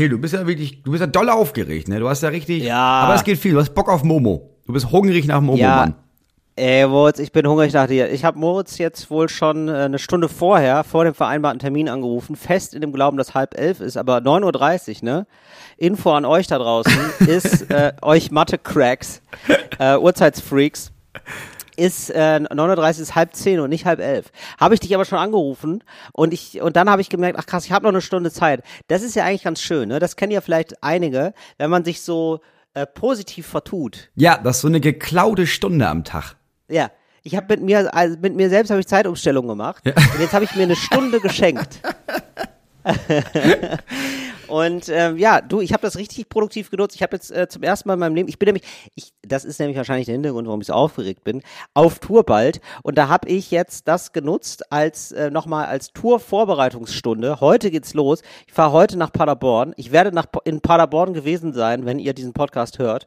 Till, du bist ja wirklich, du bist ja doll aufgeregt, ne? Du hast ja richtig, Ja. aber es geht viel, du hast Bock auf Momo. Du bist hungrig nach Momo, Ja. Mann. Ey, Moritz, ich bin hungrig nach dir. Ich habe Moritz jetzt wohl schon äh, eine Stunde vorher, vor dem vereinbarten Termin angerufen, fest in dem Glauben, dass halb elf ist, aber 9.30 Uhr, ne? Info an euch da draußen ist, äh, euch Mathe-Cracks, äh, Uhrzeitsfreaks, ist äh, 9.30 Uhr ist halb zehn und nicht halb elf. Habe ich dich aber schon angerufen und ich und dann habe ich gemerkt, ach krass, ich habe noch eine Stunde Zeit. Das ist ja eigentlich ganz schön, ne? Das kennen ja vielleicht einige, wenn man sich so äh, positiv vertut. Ja, das ist so eine geklaute Stunde am Tag. Ja, ich habe mit mir, also mit mir selbst habe ich Zeitumstellung gemacht und jetzt habe ich mir eine Stunde geschenkt. und ähm, ja, du, ich habe das richtig produktiv genutzt. Ich habe jetzt äh, zum ersten Mal in meinem Leben, ich bin nämlich, ich, das ist nämlich wahrscheinlich der Hintergrund, warum ich so aufgeregt bin, auf Tour bald. Und da habe ich jetzt das genutzt als äh, nochmal als Tour-Vorbereitungsstunde. Heute geht's los. Ich fahre heute nach Paderborn. Ich werde nach, in Paderborn gewesen sein, wenn ihr diesen Podcast hört.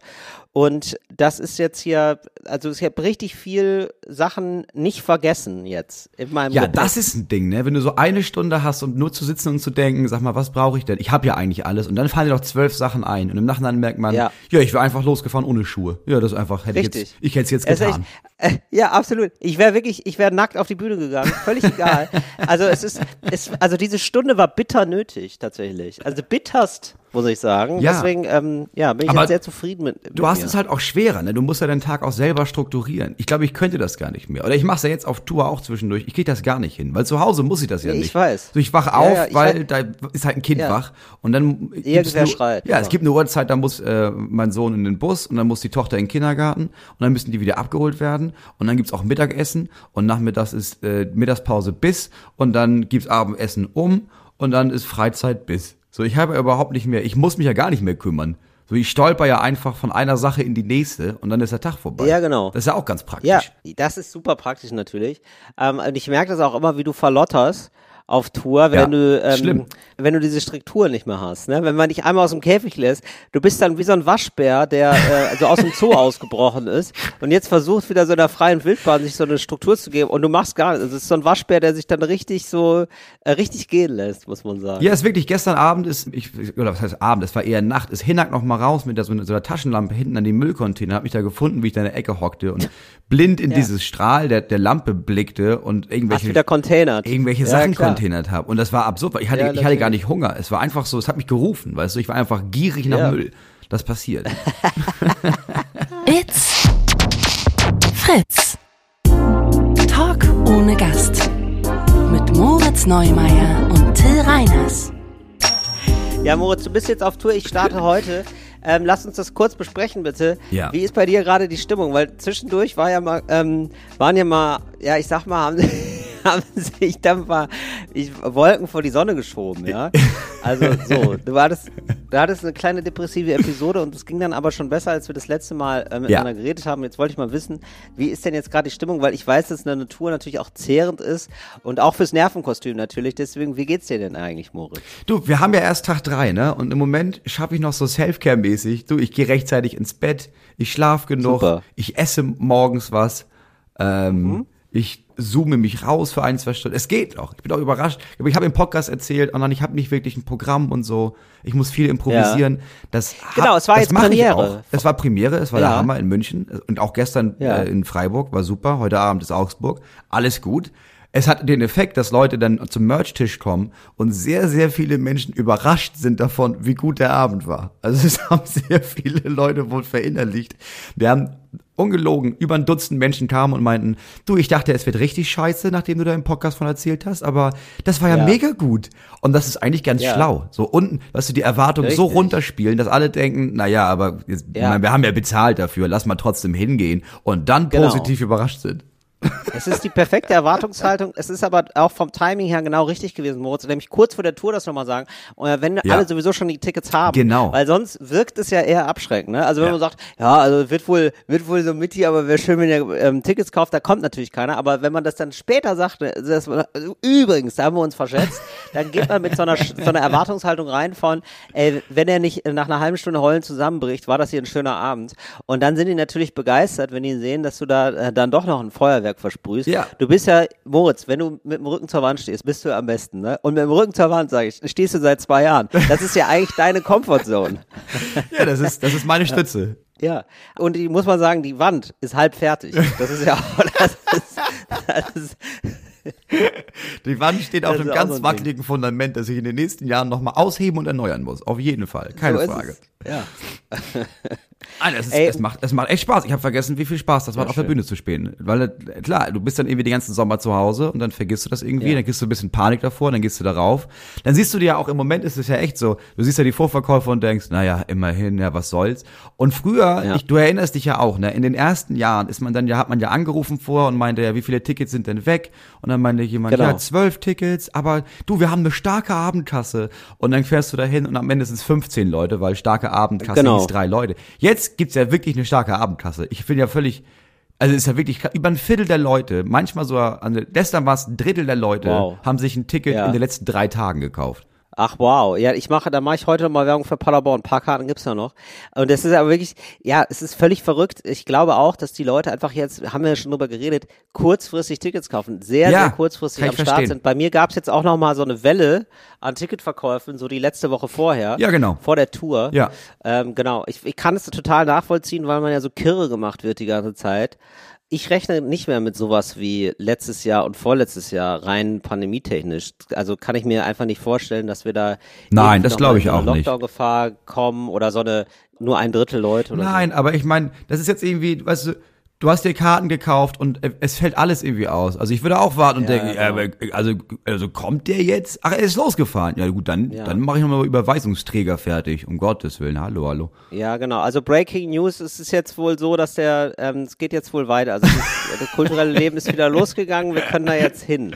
Und das ist jetzt hier, also ich habe richtig viel Sachen nicht vergessen jetzt in meinem Ja, Gepäck. das ist ein Ding, ne? Wenn du so eine Stunde hast und nur zu sitzen und zu denken, sag mal, was brauche ich denn? Ich habe ja eigentlich alles. Und dann fallen dir doch zwölf Sachen ein. Und im Nachhinein merkt man, ja, Ja. ich wäre einfach losgefahren ohne Schuhe. Ja, das ist einfach, hätte ich Richtig. jetzt, ich hätte es jetzt getan. echt, äh, ja, absolut. Ich wäre wirklich, ich wäre nackt auf die Bühne gegangen. Völlig egal. Also es ist, es, also diese Stunde war bitter nötig tatsächlich. Also bitterst, muss ich sagen. Ja. Deswegen, ähm, ja, bin ich jetzt sehr zufrieden mit. mit Du hast mir. es halt auch schwerer, ne? Du musst ja deinen Tag auch selber strukturieren. Ich glaube, ich könnte das gar nicht mehr. Oder ich mache es ja jetzt auf Tour auch zwischendurch. Ich kriege das gar nicht hin, weil zu Hause muss ich das ja ich nicht. weiß. So, ich wach Ja, auf, ja, ich weil weiß. da ist halt ein Kind wach und dann Irgendwer schreit, Ja, es immer. gibt eine Uhrzeit, da muss äh, mein Sohn in den Bus und dann muss die Tochter in den Kindergarten und dann müssen die wieder abgeholt werden und dann gibt's auch Mittagessen und nachmittags ist äh, Mittagspause bis und dann gibt's Abendessen um und dann ist Freizeit bis. So, ich habe ja überhaupt nicht mehr, ich muss mich ja gar nicht mehr kümmern. So, ich stolper ja einfach von einer Sache in die nächste und dann ist der Tag vorbei. Ja, genau. Das ist ja auch ganz praktisch. Ja, das ist super praktisch natürlich. Ähm, und ich merke das auch immer, wie du verlotterst auf Tour, wenn Ja, du ähm, schlimm. wenn du diese Struktur nicht mehr hast. Ne? Wenn man dich einmal aus dem Käfig lässt, du bist dann wie so ein Waschbär, der äh, also aus dem Zoo ausgebrochen ist und jetzt versucht wieder so in der freien Wildbahn sich so eine Struktur zu geben und du machst gar nichts. Also es ist so ein Waschbär, der sich dann richtig so äh, richtig gehen lässt, muss man sagen. Ja, ist wirklich, gestern Abend ist, ich, oder was heißt Abend, es war eher Nacht, ist Hinak noch mal raus mit der, so, einer- so einer Taschenlampe hinten an den Müllcontainer, hab mich da gefunden, wie ich da in der Ecke hockte und blind in dieses Strahl der, der Lampe blickte und irgendwelche, wieder containert. irgendwelche Ja, Sachen klar. Containert habe. Und das war absurd, weil ich hatte, Ja, ich hatte gar nicht Hunger. Es war einfach so, es hat mich gerufen, weißt du, ich war einfach gierig nach Ja. Müll. Das passiert. It's Fritz. Talk ohne Gast. Mit Moritz Neumeier und Till Reiners. Ja, Moritz, du bist jetzt auf Tour. Ich starte heute. Ähm, lass uns das kurz besprechen, bitte. Ja. Wie ist bei dir gerade die Stimmung? Weil zwischendurch war ja mal, ähm, waren ja mal, ja, ich sag mal, haben, haben sich dann mal ich, Wolken vor die Sonne geschoben, ja. Also so, du hattest, du hattest eine kleine depressive Episode und es ging dann aber schon besser, als wir das letzte Mal äh, miteinander geredet haben. Jetzt wollte ich mal wissen, wie ist denn jetzt gerade die Stimmung? Weil ich weiß, dass eine Tour natürlich auch zehrend ist und auch fürs Nervenkostüm natürlich. Deswegen, wie geht's dir denn eigentlich, Moritz? Du, wir haben ja erst Tag drei, ne? Und im Moment schaffe ich noch so Selfcare-mäßig. Du, ich gehe rechtzeitig ins Bett, ich schlafe genug, Super. ich esse morgens was, ähm, Mhm. ich zoome mich raus für ein, zwei Stunden. Es geht noch. Ich bin auch überrascht. Aber ich habe im Podcast erzählt, und dann ich habe nicht wirklich ein Programm und so. Ich muss viel improvisieren. Das Genau, hab- es war das jetzt Premiere. Auch. Es war Premiere, es war der Ja. Hammer in München und auch gestern Ja. äh, in Freiburg, war super. Heute Abend ist Augsburg. Alles gut. Es hat den Effekt, dass Leute dann zum Merch-Tisch kommen und sehr, sehr viele Menschen überrascht sind davon, wie gut der Abend war. Also es haben sehr viele Leute wohl verinnerlicht. Wir haben ungelogen, über ein Dutzend Menschen kamen und meinten, du, ich dachte, es wird richtig scheiße, nachdem du da im Podcast von erzählt hast, aber das war ja, Ja. mega gut. Und das ist eigentlich ganz Ja. schlau. So unten, weißt du, die Erwartungen so Richtig. runterspielen, dass alle denken, na ja, aber jetzt, Ja. meine, wir haben ja bezahlt dafür, lass mal trotzdem hingehen und dann Genau. positiv überrascht sind. Es ist die perfekte Erwartungshaltung. Es ist aber auch vom Timing her genau richtig gewesen, Moritz. Nämlich kurz vor der Tour das nochmal sagen. Und wenn Ja. alle sowieso schon die Tickets haben. Genau. Weil sonst wirkt es ja eher abschreckend. Ne? Also wenn Ja. man sagt, ja, also wird wohl, wird wohl so mit hier, aber wäre schön, wenn ihr ähm, Tickets kauft, da kommt natürlich keiner. Aber wenn man das dann später sagt, ne, das, also übrigens, da haben wir uns verschätzt, dann geht man mit so einer, so einer Erwartungshaltung rein von, ey, wenn er nicht nach einer halben Stunde heulen zusammenbricht, war das hier ein schöner Abend. Und dann sind die natürlich begeistert, wenn die sehen, dass du da äh, dann doch noch ein Feuerwerk Feuerwerk versprühst. Ja. Du bist ja, Moritz, wenn du mit dem Rücken zur Wand stehst, bist du am besten, ne? Und mit dem Rücken zur Wand, sage ich, stehst du seit zwei Jahren. Das ist ja eigentlich deine Comfortzone. Ja, das ist, das ist meine Stütze. Ja. Und die muss man sagen, die Wand ist halb fertig. Das ist ja auch, das ist, das ist Die Wand steht auf einem ganz so ein wackeligen Fundament, das ich in den nächsten Jahren nochmal ausheben und erneuern muss. Auf jeden Fall. Keine so Frage. Ja. Alter, es, ist, Ey. es, macht, es macht echt Spaß. Ich habe vergessen, wie viel Spaß das macht, auf der. Bühne zu spielen. Weil, äh, klar, du bist dann irgendwie den ganzen Sommer zu Hause und dann vergisst du das irgendwie, Ja. dann kriegst du ein bisschen Panik davor, dann gehst du darauf. Dann siehst du dir ja auch, im Moment ist es ja echt so, du siehst ja die Vorverkäufer und denkst, naja, immerhin, ja, was soll's. Und früher, Ja. ich, du erinnerst dich ja auch, ne, in den ersten Jahren ist man dann ja, hat man ja angerufen vor und meinte ja, wie viele Tickets sind denn weg? Und dann meinte jemand, Genau. ja, zwölf Tickets, aber du, wir haben eine starke Abendkasse. Und dann fährst du dahin und am Ende sind es 15 Leute, weil starke Abendkasse Genau. hieß drei Leute. Jetzt gibt's ja wirklich eine starke Abendkasse. Ich bin ja völlig, also ist ja wirklich über ein Viertel der Leute, manchmal so, also gestern war es ein Drittel der Leute, Wow. haben sich ein Ticket Ja. in den letzten drei Tagen gekauft. Ach wow, ja, ich mache, da mache ich heute noch mal Werbung für Paderborn. Ein paar Karten gibt's ja noch. Und das ist aber wirklich, ja, es ist völlig verrückt. Ich glaube auch, dass die Leute einfach jetzt, haben wir ja schon drüber geredet, kurzfristig Tickets kaufen. Sehr, Ja, sehr kurzfristig am Start verstehen. sind. Bei mir gab's jetzt auch noch mal so eine Welle an Ticketverkäufen, so die letzte Woche vorher. Ja, genau. Vor der Tour. Ja. Ähm, genau. Ich, ich kann es total nachvollziehen, weil man ja so kirre gemacht wird die ganze Zeit. Ich rechne nicht mehr mit sowas wie letztes Jahr und vorletztes Jahr rein pandemietechnisch. Also kann ich mir einfach nicht vorstellen, dass wir da Nein, das glaube ich in so eine auch nicht. Lockdown-Gefahr kommen oder so eine nur ein Drittel Leute oder Nein, aber ich meine, das ist jetzt irgendwie, weißt du, du hast dir Karten gekauft und äh, es fällt alles irgendwie aus. Also ich würde auch warten und Ja, denken, genau. ja, aber, also, also kommt der jetzt? Ach, er ist losgefahren. Ja gut, dann, Ja. dann mache ich nochmal Überweisungsträger fertig. Um Gottes Willen, hallo, hallo. Ja, genau. Also Breaking News, es ist jetzt wohl so, dass der, ähm, es geht jetzt wohl weiter. Also das, das kulturelle Leben ist wieder losgegangen. Wir können da jetzt hin.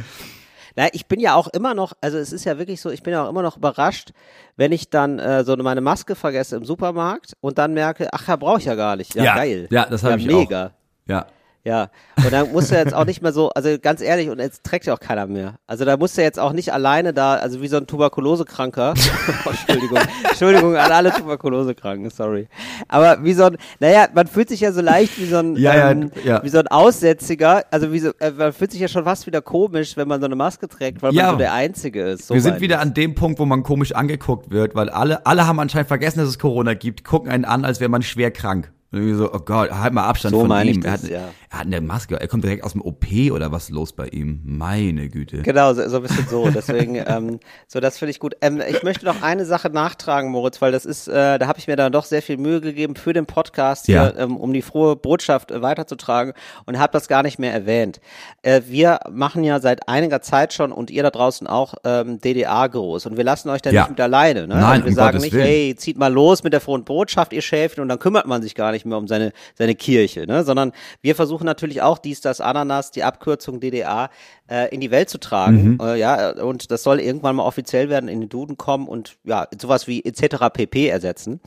Na, ich bin ja auch immer noch, also es ist ja wirklich so, ich bin ja auch immer noch überrascht, wenn ich dann äh, so meine Maske vergesse im Supermarkt und dann merke, ach ja, brauche ich ja gar nicht. Ja, Ja, geil. ja, das hab ja, ich auch. Ja. Ja, und dann musst du jetzt auch nicht mehr so, also ganz ehrlich, und jetzt trägt ja auch keiner mehr. Also da musst du jetzt auch nicht alleine da, also wie so ein Tuberkulosekranker. Oh, Entschuldigung, Entschuldigung an alle Tuberkulosekranken, sorry. Aber wie so ein, naja, man fühlt sich ja so leicht wie so ein, Ja, ja, ähm, ja. wie so ein Aussätziger. Also wie so, äh, man fühlt sich ja schon fast wieder komisch, wenn man so eine Maske trägt, weil Ja. man so der Einzige ist. So Wir sind wieder an dem Punkt, wo man komisch angeguckt wird, weil alle, alle haben anscheinend vergessen, dass es Corona gibt, gucken einen an, als wäre man schwer krank. Und irgendwie so, oh Gott, halt mal Abstand So von ihm. er, das, hat, ja. er hat eine Maske, er kommt direkt aus dem OP oder was ist los bei ihm? Meine Güte. Genau, so, so ein bisschen so. Deswegen, ähm, so das finde ich gut. Ähm, ich möchte noch eine Sache nachtragen, Moritz, weil das ist, äh, da habe ich mir dann doch sehr viel Mühe gegeben für den Podcast Ja. hier, ähm, um die frohe Botschaft äh, weiterzutragen und habe das gar nicht mehr erwähnt. Äh, wir machen ja seit einiger Zeit schon und ihr da draußen auch ähm, DDA groß und wir lassen euch da Ja. nicht mit alleine. Ne? Nein, also wir um sagen Gottes nicht, Willen. hey, zieht mal los mit der frohen Botschaft, ihr Schäfchen, und dann kümmert man sich gar nicht mehr um seine seine Kirche, ne? Sondern wir versuchen natürlich auch dies, das, Ananas, die Abkürzung DDA äh, in die Welt zu tragen. Mhm. Äh, ja, und das soll irgendwann mal offiziell werden, in den Duden kommen und ja, sowas wie etc. pp ersetzen.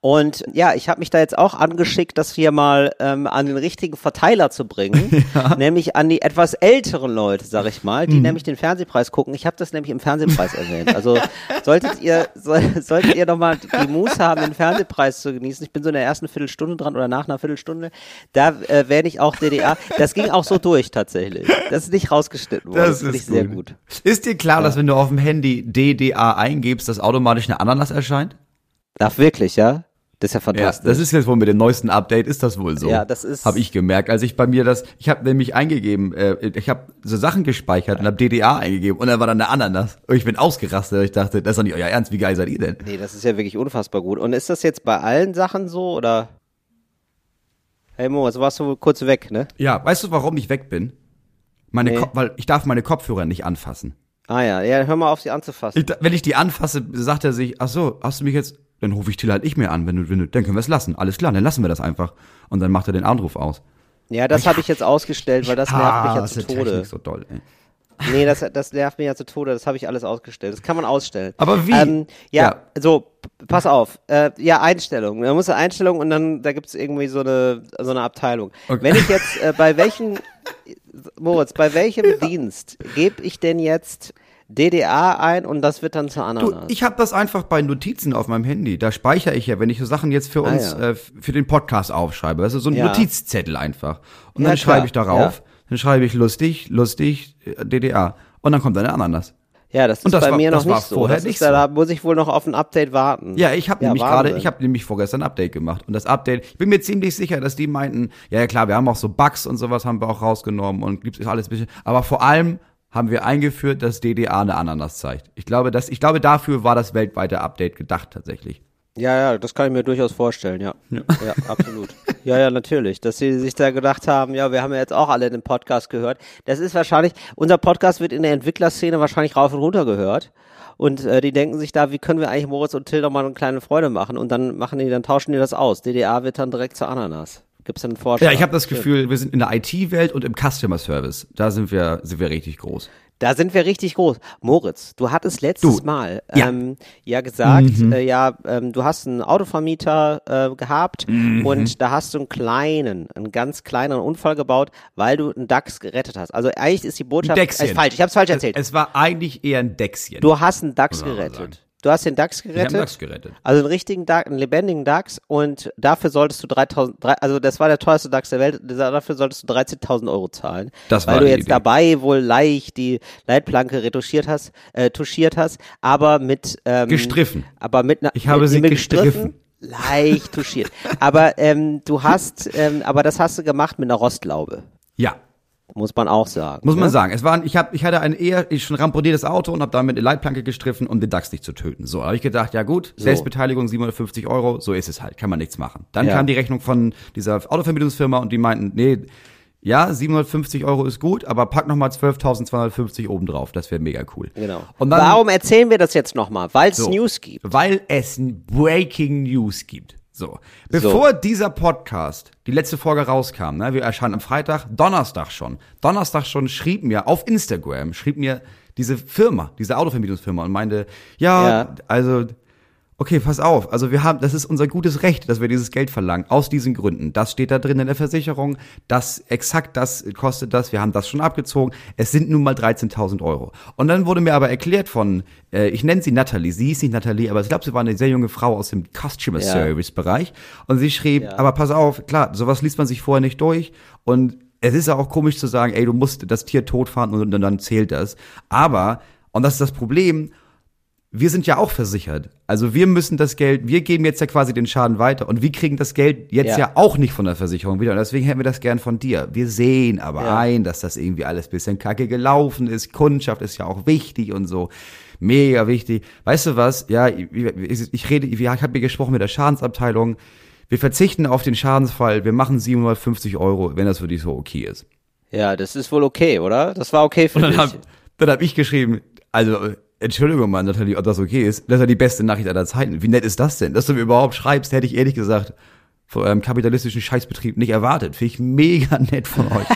Und ja, ich habe mich da jetzt auch angeschickt, das hier mal ähm, an den richtigen Verteiler zu bringen, nämlich an die etwas älteren Leute, sag ich mal, Mhm. die nämlich den Fernsehpreis gucken. Ich habe das nämlich im Fernsehpreis erwähnt. Also solltet ihr soll, solltet ihr noch mal die Muße haben, den Fernsehpreis zu genießen. Ich bin so in der ersten Viertelstunde dran oder nach einer Viertelstunde. Da äh, werde ich auch DDA. Das ging auch so durch tatsächlich. Das ist nicht rausgeschnitten worden. Das, finde ich sehr gut. Ist dir klar, dass wenn du auf dem Handy DDA eingibst, dass automatisch eine Ananas erscheint? Ach wirklich, ja? Das ist ja Ja, fantastisch. das ist jetzt wohl mit dem neuesten Update, ist das wohl so. Ja, das ist- Habe ich gemerkt, als ich bei mir das, ich habe nämlich eingegeben, äh, ich habe so Sachen gespeichert und habe DDA eingegeben und dann war dann eine Ananas. Und ich bin ausgerastet, ich dachte, das ist doch nicht euer Ernst, wie geil seid ihr denn? Nee, das ist ja wirklich unfassbar gut. Und ist das jetzt bei allen Sachen so oder? Hey Mo, also warst du kurz weg, ne? Ja, weißt du, warum ich weg bin? Meine Nee. Weil ich darf meine Kopfhörer nicht anfassen. Ah ja, ja, hör mal auf, sie anzufassen. Ich, wenn ich die anfasse, sagt er sich, ach so, hast du mich jetzt, dann rufe ich Till halt nicht mehr an, wenn du, wenn du, dann können wir es lassen. Alles klar, dann lassen wir das einfach. Und dann macht er den Anruf aus. Ja, das habe ich jetzt ausgestellt, weil das nervt mich ja zu Tode. Technik so doll, ey. Nee, das, das nervt mich ja zu Tode. Das habe ich alles ausgestellt. Das kann man ausstellen. Aber wie? Ähm, ja, Ja. so, pass auf. Äh, ja, Einstellung. Da muss eine Einstellung und dann, da gibt's irgendwie so eine, so eine Abteilung. Okay. Wenn ich jetzt, äh, bei welchen, Moritz, bei welchem Dienst gebe ich denn jetzt DDA ein und das wird dann zur Du, Ananas? ich habe das einfach bei Notizen auf meinem Handy. Da speichere ich ja, wenn ich so Sachen jetzt für Ah, uns, ja. äh, für den Podcast aufschreibe. Das ist so ein Ja. Notizzettel einfach. Und Ja, dann schreibe ich darauf, dann schreibe ich lustig, lustig, DDR. Und dann kommt eine Ananas. Ja, das ist das bei war- mir noch nicht so. vorher Das nicht ist, ja- Da muss ich wohl noch auf ein Update warten. Ja, ich habe nämlich gerade, ich habe nämlich vorgestern ein Update gemacht und das Update, ich bin mir ziemlich sicher, dass die meinten, ja, ja klar, wir haben auch so Bugs und sowas haben wir auch rausgenommen und gibt es alles ein bisschen, aber vor allem haben wir eingeführt, dass DDA eine Ananas zeigt. Ich glaube, dass ich glaube, dafür war das weltweite Update gedacht tatsächlich. Ja, ja, das kann ich mir durchaus vorstellen, ja. Ja, absolut. ja, ja, natürlich. Dass sie sich da gedacht haben, ja, wir haben ja jetzt auch alle den Podcast gehört. Das ist wahrscheinlich, unser Podcast wird in der Entwicklerszene wahrscheinlich rauf und runter gehört. Und äh, die denken sich da, wie können wir eigentlich Moritz und Till noch mal eine kleine Freude machen? Und dann machen die, dann tauschen die das aus. DDA wird dann direkt zur Ananas. Gibt's dann einen Vorschlag? Ja, ich habe das Gefühl, wir sind in der IT-Welt und im Customer Service. Da sind wir, sind wir richtig groß. Da sind wir richtig groß. Moritz, du hattest letztes Du, Mal ja. ähm, ja gesagt, Mhm. äh, ja, ähm, du hast einen Autovermieter äh, gehabt Mhm. und da hast du einen kleinen, einen ganz kleinen Unfall gebaut, weil du einen DAX gerettet hast. Also eigentlich ist die Botschaft äh, falsch. Ich habe es falsch erzählt. Es, es war eigentlich eher ein Dächschen. du hast einen DAX gerettet. Du hast den DAX ich habe gerettet. DAX gerettet. Also einen richtigen DAX, einen lebendigen DAX und dafür solltest du 3000, drei- also das war der teuerste DAX der Welt, dafür solltest du 13.000 Euro zahlen. Das weil war du die jetzt Idee. dabei wohl leicht die Leitplanke retuschiert hast, äh, touchiert hast, aber mit ähm, Gestriffen. Aber mit einer, Ich habe mit, sie mit gestriffen. leicht touchiert. aber ähm, du hast, ähm, aber das hast du gemacht mit einer Rostlaube, Ja. Muss man auch sagen. Muss man ne? sagen. Es war, ich, hab, ich hatte ein eher ich schon ramponiertes Auto und habe damit eine Leitplanke gestriffen, um den DAX nicht zu töten. So, habe ich gedacht, ja gut, Selbstbeteiligung 750 Euro, so ist es halt, kann man nichts machen. Dann Ja. kam die Rechnung von dieser Autovermietungsfirma und die meinten, nee, ja, 750 Euro ist gut, aber pack nochmal 12.250 oben drauf, das wäre mega cool. Genau. Und dann, Warum erzählen wir das jetzt nochmal? Weil es So. News gibt. Weil es Breaking News gibt. So. Bevor dieser Podcast, die letzte Folge rauskam, ne, wir erscheinen am Freitag, Donnerstag schon. Donnerstag schon schrieb mir auf Instagram, schrieb mir diese Firma, diese Autovermietungsfirma und meinte, ja, Ja. also, okay, pass auf, also wir haben, das ist unser gutes Recht, dass wir dieses Geld verlangen, aus diesen Gründen. Das steht da drin in der Versicherung, das, exakt das kostet das, wir haben das schon abgezogen, es sind nun mal 13.000 Euro. Und dann wurde mir aber erklärt von, äh, ich nenne sie Natalie, sie ist nicht Natalie, aber ich glaube, sie war eine sehr junge Frau aus dem Customer Ja. Service Bereich und sie schrieb, Ja. aber pass auf, klar, sowas liest man sich vorher nicht durch und es ist ja auch komisch zu sagen, ey, du musst das Tier totfahren und, und dann zählt das. Aber, und das ist das Problem, wir sind ja auch versichert. Also wir müssen das Geld, wir geben jetzt ja quasi den Schaden weiter und wir kriegen das Geld jetzt Ja. ja, auch nicht von der Versicherung wieder. Und deswegen hätten wir das gern von dir. Wir sehen aber Ja. ein, dass das irgendwie alles bisschen kacke gelaufen ist. Kundschaft ist ja auch wichtig und so. Mega wichtig. Weißt du was? Ja, ich, ich rede, ich habe hier gesprochen mit der Schadensabteilung. Wir verzichten auf den Schadensfall. Wir machen 750 Euro, wenn das für dich so okay ist. Ja, das ist wohl okay, oder? Das war okay für Und dann dich. habe dann hab ich geschrieben, also Entschuldigung mal, Nathalie, ob das okay ist. Das ist ja die beste Nachricht aller Zeiten. Wie nett ist das denn? Dass du mir überhaupt schreibst, hätte ich ehrlich gesagt von eurem kapitalistischen Scheißbetrieb nicht erwartet. Finde ich mega nett von euch.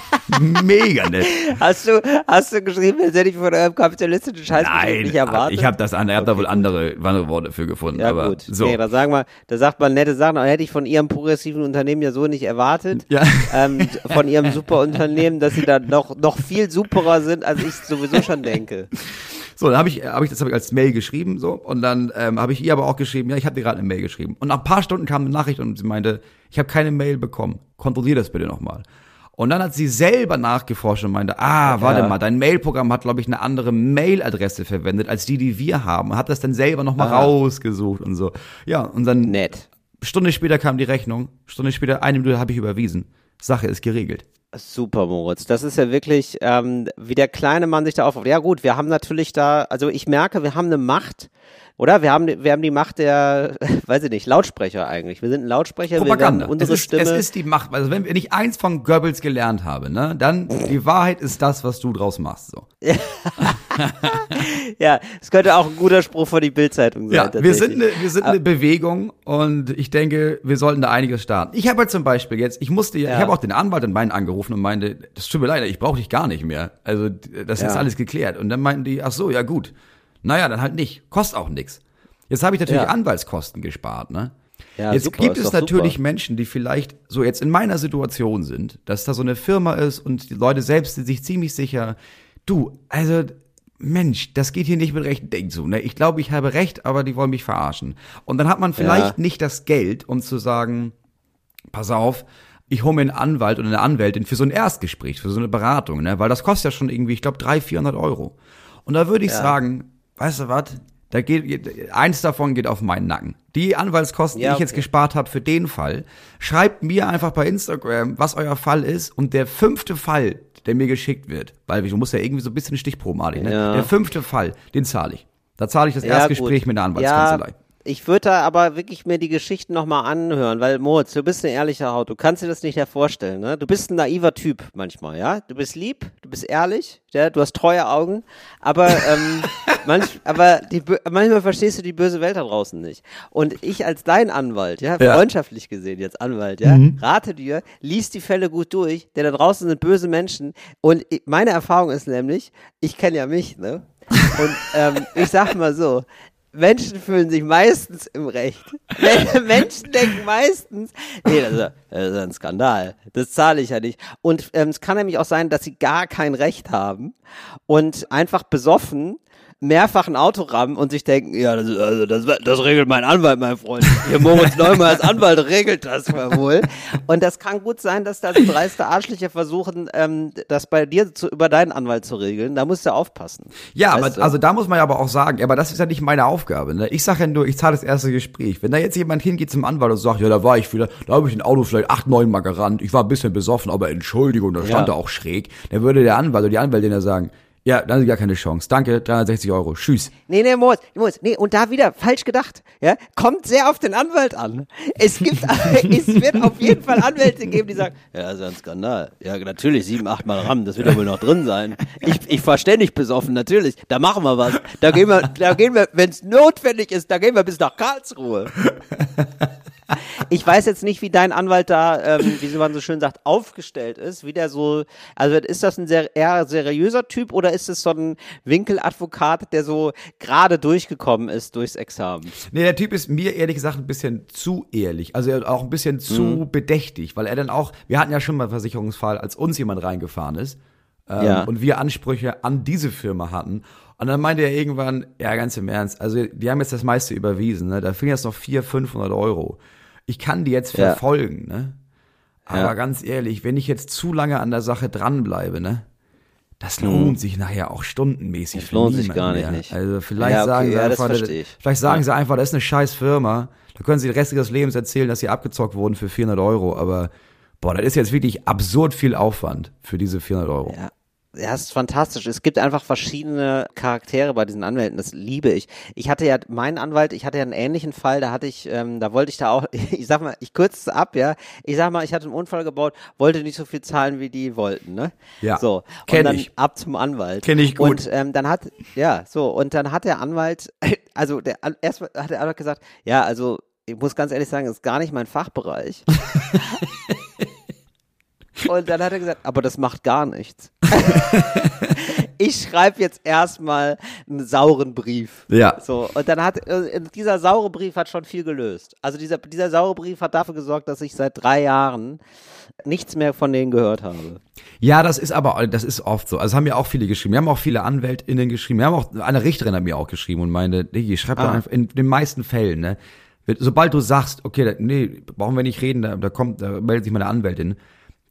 mega nett. Hast du, hast du geschrieben, das hätte ich von eurem kapitalistischen Scheißbetrieb nicht erwartet? ich habe das andere, ich habe da wohl andere, andere Worte für gefunden. ja aber gut. so. Nee, da sagen wir, da sagt man nette Sachen, aber hätte ich von ihrem progressiven Unternehmen ja so nicht erwartet. Ja. Ähm, von ihrem super Unternehmen, dass sie da noch, noch viel superer sind, als ich sowieso schon denke. So, dann habe ich, hab ich das hab ich als Mail geschrieben, so, und dann ähm, habe ich ihr aber auch geschrieben, ja, ich habe dir gerade eine Mail geschrieben. Und nach ein paar Stunden kam eine Nachricht und sie meinte, ich habe keine Mail bekommen. Kontrollier das bitte nochmal. Und dann hat sie selber nachgeforscht und meinte, ah, warte Ja. mal, dein Mailprogramm hat, glaube ich, eine andere Mailadresse verwendet, als die, die wir haben. Und hat das dann selber nochmal Ah. rausgesucht und so. Ja, und dann Nett. Stunde später kam die Rechnung, Stunde später, eine Minute habe ich überwiesen. Sache ist geregelt. Super, Moritz. Das ist ja wirklich, ähm, wie der kleine Mann sich da aufbaut. Ja gut, wir haben natürlich da, also ich merke, wir haben eine Macht, oder? Wir haben, wir haben die Macht der, weiß ich nicht, Lautsprecher eigentlich. Wir sind ein Lautsprecher, Propaganda. wir unsere es, ist, Stimme. es ist die Macht. Also wenn ich eins von Goebbels gelernt habe, ne, dann die Wahrheit ist das, was du draus machst. So. ja, es könnte auch ein guter Spruch von die Bildzeitung sein. Ja, wir sind, eine, wir sind eine Bewegung und ich denke, wir sollten da einiges starten. Ich habe halt zum Beispiel jetzt, ich musste, ja. Ich habe auch den Anwalt in Main angerufen und meinte, das tut mir leid, ich brauche dich gar nicht mehr. Also das ist Ja. alles geklärt. Und dann meinten die, ach so, ja gut. Naja, dann halt nicht. Kostet auch nichts. Jetzt habe ich natürlich Ja. Anwaltskosten gespart, ne? Ja, jetzt super, gibt ist es natürlich super. Menschen, die vielleicht so jetzt in meiner Situation sind, dass da so eine Firma ist und die Leute selbst sind sich ziemlich sicher, du, also Mensch, das geht hier nicht mit rechten Dingen zu. Ne? Ich glaube, ich habe recht, aber die wollen mich verarschen. Und dann hat man vielleicht Ja. nicht das Geld, um zu sagen, pass auf, ich hole mir einen Anwalt oder eine Anwältin für so ein Erstgespräch, für so eine Beratung, ne? Weil das kostet ja schon irgendwie, ich glaube, 300, 400 Euro. Und da würde ich sagen, weißt du was? Da geht eins davon geht auf meinen Nacken. Die Anwaltskosten, Ja, die ich jetzt gespart habe für den Fall, schreibt mir einfach bei Instagram, was euer Fall ist und der fünfte Fall, der mir geschickt wird, weil du musst ja irgendwie so ein bisschen stichprobenartig, ne? Ja. Der fünfte Fall, den zahle ich. Da zahle ich das Ja, Erstgespräch mit einer Anwaltskanzlei. Ich würde da aber wirklich mir die Geschichten nochmal anhören, weil Moritz, du bist eine ehrliche Haut. Du kannst dir das nicht vorstellen, ne? Du bist ein naiver Typ manchmal, ja? Du bist lieb, du bist ehrlich, ja? Du hast treue Augen, aber ähm, manch, aber die, manchmal verstehst du die böse Welt da draußen nicht. Und ich als dein Anwalt, ja, Ja. freundschaftlich gesehen jetzt Anwalt, ja, rate dir, lies die Fälle gut durch, denn da draußen sind böse Menschen. Und meine Erfahrung ist nämlich, ich kenne ja mich, ne? Und ähm, ich sag mal so, Menschen fühlen sich meistens im Recht. Menschen denken meistens, nee, das ist, das ist ein Skandal. Das zahle ich ja nicht. Und ähm, es kann nämlich auch sein, dass sie gar kein Recht haben und einfach besoffen mehrfach ein Auto rammen und sich denken, ja, das, also das, das regelt mein Anwalt, mein Freund. Hier Moritz Neumann als Anwalt regelt das mal wohl. Und das kann gut sein, dass da so dreiste Arschlöcher versuchen, ähm, das bei dir zu, über deinen Anwalt zu regeln. Da musst du aufpassen. Ja, aber du? also da muss man ja aber auch sagen, aber das ist ja nicht meine Aufgabe. Ne? Ich sage ja nur, ich zahle das erste Gespräch. Wenn da jetzt jemand hingeht zum Anwalt und sagt, ja, da war ich wieder, da habe ich ein Auto vielleicht acht, neun Mal gerannt, ich war ein bisschen besoffen, aber Entschuldigung, da stand Ja. er auch schräg, dann würde der Anwalt oder die Anwältin ja sagen, ja, dann ist gar keine Chance. Danke, 360 Euro. Tschüss. Nee, nee, Moritz, Moritz, nee, und da wieder falsch gedacht, ja, kommt sehr auf den Anwalt an. Es gibt, es wird auf jeden Fall Anwälte geben, die sagen, ja, das ist ja ein Skandal. Ja, natürlich, sieben, acht Mal RAM, das wird ja wohl noch drin sein. Ich, ich war ständig besoffen, natürlich, da machen wir was. Da gehen wir, da gehen wir, wenn es notwendig ist, da gehen wir bis nach Karlsruhe. Ich weiß jetzt nicht, wie dein Anwalt da, ähm, wie man so schön sagt, aufgestellt ist, wie der so, also ist das ein sehr, eher seriöser Typ oder ist es so ein Winkeladvokat, der so gerade durchgekommen ist durchs Examen? Nee, der Typ ist mir ehrlich gesagt ein bisschen zu ehrlich. Also auch ein bisschen zu Mhm. bedächtig, weil er dann auch, wir hatten ja schon mal einen Versicherungsfall, als uns jemand reingefahren ist ähm, Ja. und wir Ansprüche an diese Firma hatten. Und dann meinte er irgendwann, ja, ganz im Ernst, also die haben jetzt das meiste überwiesen, ne? da fehlen jetzt noch 400, 500 Euro. Ich kann die jetzt Ja. verfolgen, ne? Aber Ja. ganz ehrlich, wenn ich jetzt zu lange an der Sache dranbleibe, ne? Das lohnt sich nachher auch stundenmäßig. Das lohnt sich gar nicht, nicht. Also vielleicht Ja, okay, sagen sie ja, das einfach, ich. vielleicht sagen sie einfach, das ist eine scheiß Firma. Da können sie den Rest ihres Lebens erzählen, dass sie abgezockt wurden für 400 Euro. Aber boah, das ist jetzt wirklich absurd viel Aufwand für diese 400 Euro. Ja. Ja, es ist fantastisch. Es gibt einfach verschiedene Charaktere bei diesen Anwälten. Das liebe ich. Ich hatte ja meinen Anwalt, ich hatte ja einen ähnlichen Fall. Da hatte ich, ähm, da wollte ich da auch, ich sag mal, ich kürze es ab, ja. Ich sag mal, ich hatte einen Unfall gebaut, wollte nicht so viel zahlen, wie die wollten, ne? Ja, So. Und kenn dann ich. ab zum Anwalt. Kenn ich gut. Und ähm, dann hat, ja, so. Und dann hat der Anwalt, also der, erst hat der Anwalt gesagt, ja, also ich muss ganz ehrlich sagen, das ist gar nicht mein Fachbereich. Und dann hat er gesagt, aber das macht gar nichts. ich schreibe jetzt erstmal einen sauren Brief. Ja. So, und dann hat, äh, dieser saure Brief hat schon viel gelöst. Also dieser, dieser saure Brief hat dafür gesorgt, dass ich seit drei Jahren nichts mehr von denen gehört habe. Ja, das ist aber, das ist oft so. Also haben ja auch viele geschrieben. Wir haben auch viele AnwältInnen geschrieben. Wir haben auch, eine Richterin hat mir auch geschrieben und meinte, Digi, schreib doch Ah. einfach in den meisten Fällen, ne? Sobald du sagst, okay, nee, brauchen wir nicht reden, da, da kommt, da meldet sich meine Anwältin,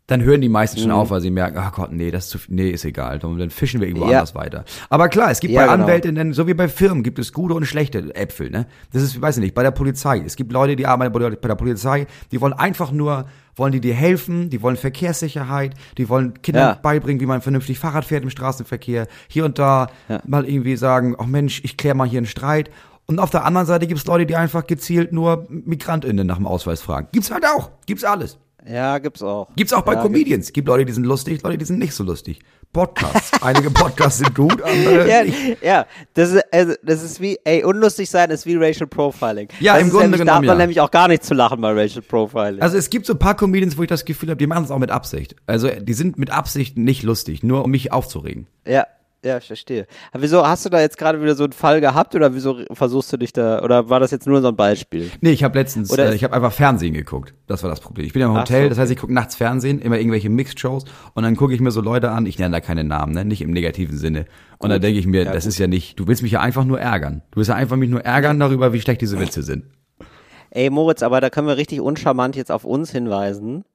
dann hören die meisten Mhm. schon auf, weil sie merken, ach Gott, nee, das ist zu viel, nee, ist egal, dann dann fischen wir irgendwo Ja. anders weiter. Aber klar, es gibt Ja, bei genau. Anwältinnen, so wie bei Firmen, gibt es gute und schlechte Äpfel, ne? Das ist, ich weiß nicht, bei der Polizei. Es gibt Leute, die arbeiten bei der- Polizei, die wollen einfach nur, wollen die dir helfen, die wollen Verkehrssicherheit, die wollen Kindern Ja. beibringen, wie man vernünftig Fahrrad fährt im Straßenverkehr, hier und da mal irgendwie sagen, ach Mensch, ich klär mal hier einen Streit. Und auf der anderen Seite gibt's Leute, die einfach gezielt nur MigrantInnen nach dem Ausweis fragen. Gibt's halt auch. Gibt's alles. Ja, gibt's auch. Gibt's auch bei ja, Comedians. Gibt Leute, die sind lustig, Leute, die sind nicht so lustig. Podcasts. Einige Podcasts sind gut, andere Ja, nicht. ja, das ist, also, das ist wie, ey, unlustig sein ist wie Racial Profiling. Ja, das im Grunde nämlich, Da hat genommen, man ja. nämlich auch gar nicht zu lachen bei Racial Profiling. Also es gibt so ein paar Comedians, wo ich das Gefühl habe, die machen es auch mit Absicht. Also die sind mit Absicht nicht lustig, nur um mich aufzuregen. ja, ja, ich verstehe. Aber wieso, hast du da jetzt gerade wieder so einen Fall gehabt oder wieso versuchst du dich da, oder war das jetzt nur so ein Beispiel? Nee, ich habe letztens, Oder äh, ich habe einfach Fernsehen geguckt. Das war das Problem. Ich bin ja im Hotel, so, das heißt, ich gucke nachts Fernsehen, immer irgendwelche Mixed-Shows und dann gucke ich mir so Leute an, ich nenne da keine Namen, ne? nicht im negativen Sinne. Und dann denke ich mir, Ja, das gut. ist ja nicht, du willst mich ja einfach nur ärgern. Du willst ja einfach mich nur ärgern darüber, wie schlecht diese Witze sind. Ey, Moritz, aber da können wir richtig uncharmant jetzt auf uns hinweisen.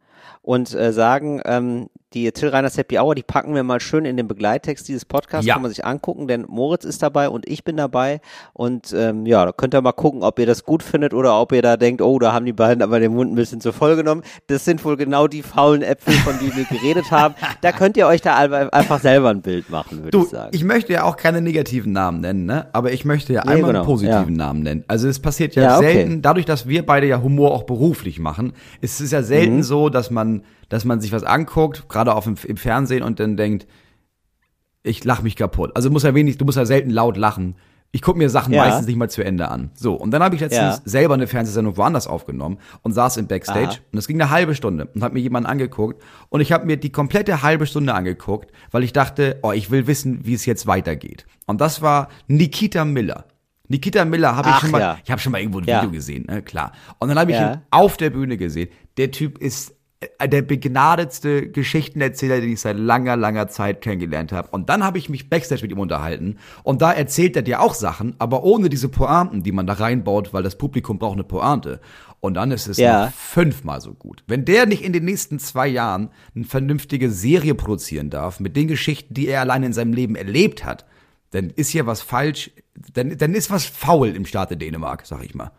und äh, sagen, ähm, die Till Reiners Happy Hour, die packen wir mal schön in den Begleittext dieses Podcasts, Ja. kann man sich angucken, denn Moritz ist dabei und ich bin dabei und ähm, ja, da könnt ihr mal gucken, ob ihr das gut findet oder ob ihr da denkt, oh, da haben die beiden aber den Mund ein bisschen zu voll genommen. Das sind wohl genau die faulen Äpfel, von denen wir geredet haben. Da könnt ihr euch da einfach selber ein Bild machen, würde ich sagen. ich möchte ja auch keine negativen Namen nennen, ne? Aber ich möchte ja Nee, einmal genau, einen positiven ja. Namen nennen. Also es passiert ja, Ja, okay. selten, dadurch, dass wir beide ja Humor auch beruflich machen, ist es ja Mhm. selten so, dass man, dass man sich was anguckt, gerade auf dem, im Fernsehen und dann denkt, ich lach mich kaputt. Also muss ja wenig, du musst ja selten laut lachen. Ich gucke mir Sachen Ja. meistens nicht mal zu Ende an. So, und dann habe ich letztens Ja. selber eine Fernsehsendung woanders aufgenommen und saß im Backstage Aha. und es ging eine halbe Stunde und habe mir jemanden angeguckt und ich habe mir die komplette halbe Stunde angeguckt, weil ich dachte, oh, ich will wissen, wie es jetzt weitergeht. Und das war Nikita Miller. Nikita Miller habe ich schon mal, ja. ich habe schon mal irgendwo ein. Video gesehen, ne, klar. Und dann habe ich ihn auf der Bühne gesehen. Der Typ ist der begnadetste Geschichtenerzähler, den ich seit langer, langer Zeit kennengelernt habe. Und dann habe ich mich backstage mit ihm unterhalten. Und da erzählt er dir auch Sachen, aber ohne diese Pointen, die man da reinbaut, weil das Publikum braucht eine Pointe. Und dann ist es Ja. fünfmal so gut. Wenn der nicht in den nächsten zwei Jahren eine vernünftige Serie produzieren darf, mit den Geschichten, die er allein in seinem Leben erlebt hat, dann ist hier was falsch, dann, dann ist was faul im Staate Dänemark, sag ich mal.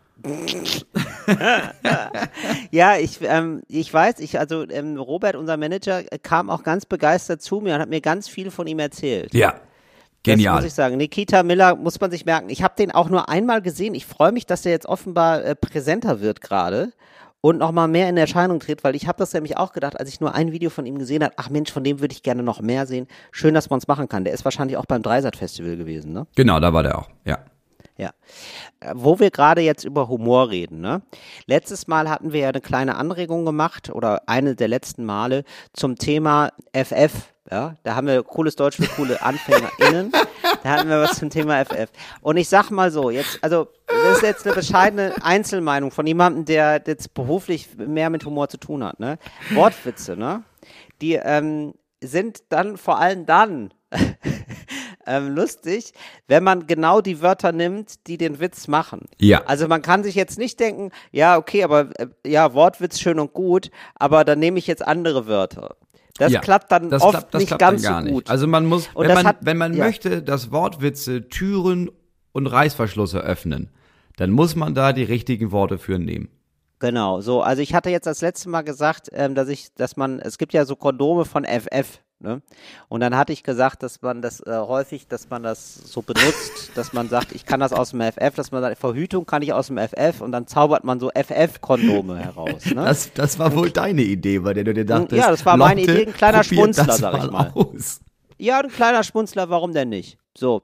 Ja, ich, ähm, ich weiß, ich, also ähm, Robert, unser Manager, kam auch ganz begeistert zu mir und hat mir ganz viel von ihm erzählt. Ja. Das Genial. muss ich sagen. Nikita Miller muss man sich merken. Ich habe den auch nur einmal gesehen. Ich freue mich, dass er jetzt offenbar äh, präsenter wird gerade und noch mal mehr in Erscheinung tritt, weil ich habe das nämlich auch gedacht, als ich nur ein Video von ihm gesehen habe. Ach Mensch, von dem würde ich gerne noch mehr sehen. Schön, dass man es machen kann. Der ist wahrscheinlich auch beim Dreisat Festival gewesen, ne? Genau, da war der auch. Ja. Ja. Äh, Wo wir gerade jetzt über Humor reden, ne? Letztes Mal hatten wir ja eine kleine Anregung gemacht oder eine der letzten Male zum Thema FF. Ja, da haben wir cooles Deutsch für coole AnfängerInnen. Da hatten wir was zum Thema FF. Und ich sag mal so, jetzt, also, das ist jetzt eine bescheidene Einzelmeinung von jemandem, der jetzt beruflich mehr mit Humor zu tun hat, ne? Wortwitze, ne? Die, ähm, sind dann vor allem dann ähm, lustig, wenn man genau die Wörter nimmt, die den Witz machen. Ja. Also man kann sich jetzt nicht denken, ja, okay, aber äh, ja, Wortwitz schön und gut, aber dann nehme ich jetzt andere Wörter. Das ja. klappt dann das oft klappt, das nicht klappt ganz so gut. Nicht. Also man muss, Und wenn man, hat- wenn man ja. möchte, dass Wortwitze Türen und Reißverschlüsse öffnen, dann muss man da die richtigen Worte für nehmen. Genau, so. Also ich hatte jetzt das letzte Mal gesagt, ähm, dass ich, dass man, es gibt ja so Kondome von FF, ne? Und dann hatte ich gesagt, dass man das äh, häufig, dass man das so benutzt, dass man sagt, ich kann das aus dem FF, dass man sagt, Verhütung kann ich aus dem FF und dann zaubert man so FF-Kondome heraus. Ne? Das, das war wohl deine Idee, bei der du dir dachtest, Ja, das war meine Idee, ein kleiner das sag ich mal. Aus. Ja, ein kleiner Schmunzler, warum denn nicht? So.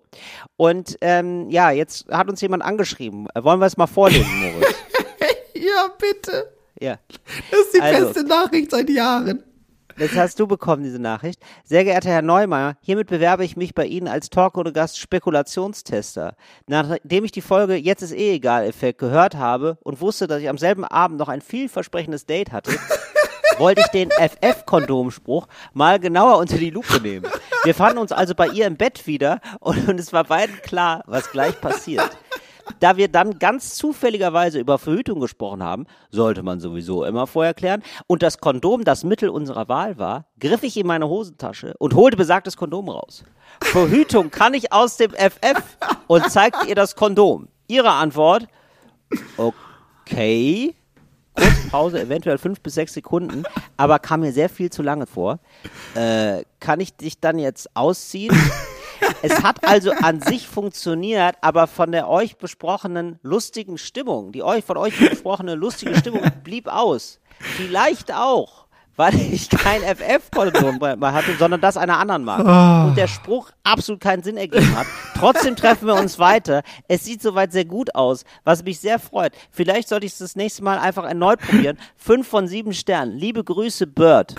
Und ähm, ja, jetzt hat uns jemand angeschrieben. Wollen wir es mal vorlesen, Moritz? Ja, bitte. ja. Das ist die Also. beste Nachricht seit Jahren. Das hast du bekommen, diese Nachricht. Sehr geehrter Herr Neumeier, hiermit bewerbe ich mich bei Ihnen als Talk oder Gast Spekulationstester. Nachdem ich die Folge Jetzt ist eh egal Effekt gehört habe und wusste, dass ich am selben Abend noch ein vielversprechendes Date hatte, wollte ich den FF-Kondomspruch mal genauer unter die Lupe nehmen. Wir fanden uns also bei ihr im Bett wieder und, und es war beiden klar, was gleich passiert. Da wir dann ganz zufälligerweise über Verhütung gesprochen haben, sollte man sowieso immer vorher klären, und das Kondom das Mittel unserer Wahl war, griff ich in meine Hosentasche und holte besagtes Kondom raus. Verhütung kann ich aus dem FF und zeigte ihr das Kondom. Ihre Antwort, okay, kurze Pause, eventuell fünf bis sechs Sekunden, aber kam mir sehr viel zu lange vor. Äh, kann ich dich dann jetzt ausziehen? Es hat also an sich funktioniert, aber von der euch besprochenen lustigen Stimmung, die euch von euch besprochene lustige Stimmung blieb aus. Vielleicht auch, weil ich kein FF-Kondom mehr hatte, sondern das einer anderen Marke. Und der Spruch absolut keinen Sinn ergeben hat. Trotzdem treffen wir uns weiter. Es sieht soweit sehr gut aus, was mich sehr freut. Vielleicht sollte ich es das nächste Mal einfach erneut probieren. Fünf von sieben Sternen. Liebe Grüße, Bird.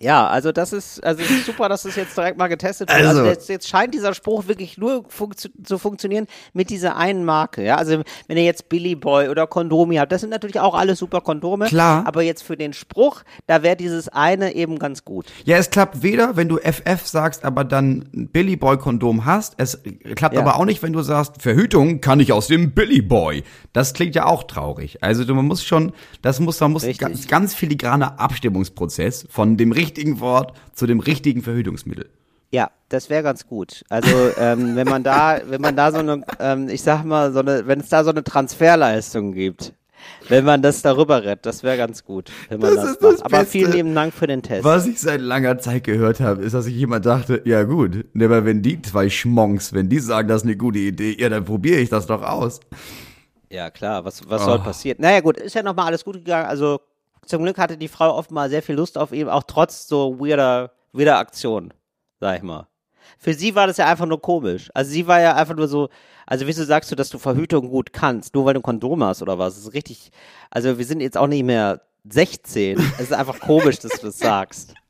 Ja, also das ist, also ist super, dass es jetzt direkt mal getestet wird. Also- Also, jetzt, jetzt scheint dieser Spruch wirklich nur funktio zu funktionieren mit dieser einen Marke. Ja, also wenn ihr jetzt Billy Boy oder Kondomi habt, das sind natürlich auch alles super Kondome. Klar. Aber jetzt für den Spruch, da wäre dieses eine eben ganz gut. Ja, es klappt weder, wenn du FF sagst, aber dann Billy Boy Kondom hast. Es klappt Ja. aber auch nicht, wenn du sagst, Verhütung kann ich aus dem Billy Boy. Das klingt ja auch traurig. Also du, man muss schon, das muss, man muss ganz, ganz filigraner Abstimmungsprozess von dem richtigen Wort zu dem richtigen Verhütungsmittel. Ja, das wäre ganz gut. Also ähm, wenn man da, wenn man da so eine, ähm, ich sag mal, so eine, wenn es da so eine Transferleistung gibt, wenn man das darüber rettet, das wäre ganz gut, wenn man Das das, ist das macht. Aber Beste. vielen lieben Dank für den Test. Was ich seit langer Zeit gehört habe, ist, dass sich jemand dachte, ja gut, aber wenn die zwei Schmonks, wenn die sagen, das ist eine gute Idee, ja, dann probiere ich das doch aus. Ja, klar, was, was Oh. soll passieren? Naja, gut, ist ja nochmal alles gut gegangen. Also zum Glück hatte die Frau offenbar sehr viel Lust auf ihn, auch trotz so weirder, weirder Aktionen, sag ich mal. Für sie war das ja einfach nur komisch. Also sie war ja einfach nur so, also wieso sagst du, dass du Verhütung gut kannst, nur weil du ein Kondom hast oder was? Das ist richtig, also wir sind jetzt auch nicht mehr 16. Es ist einfach komisch, dass du das sagst.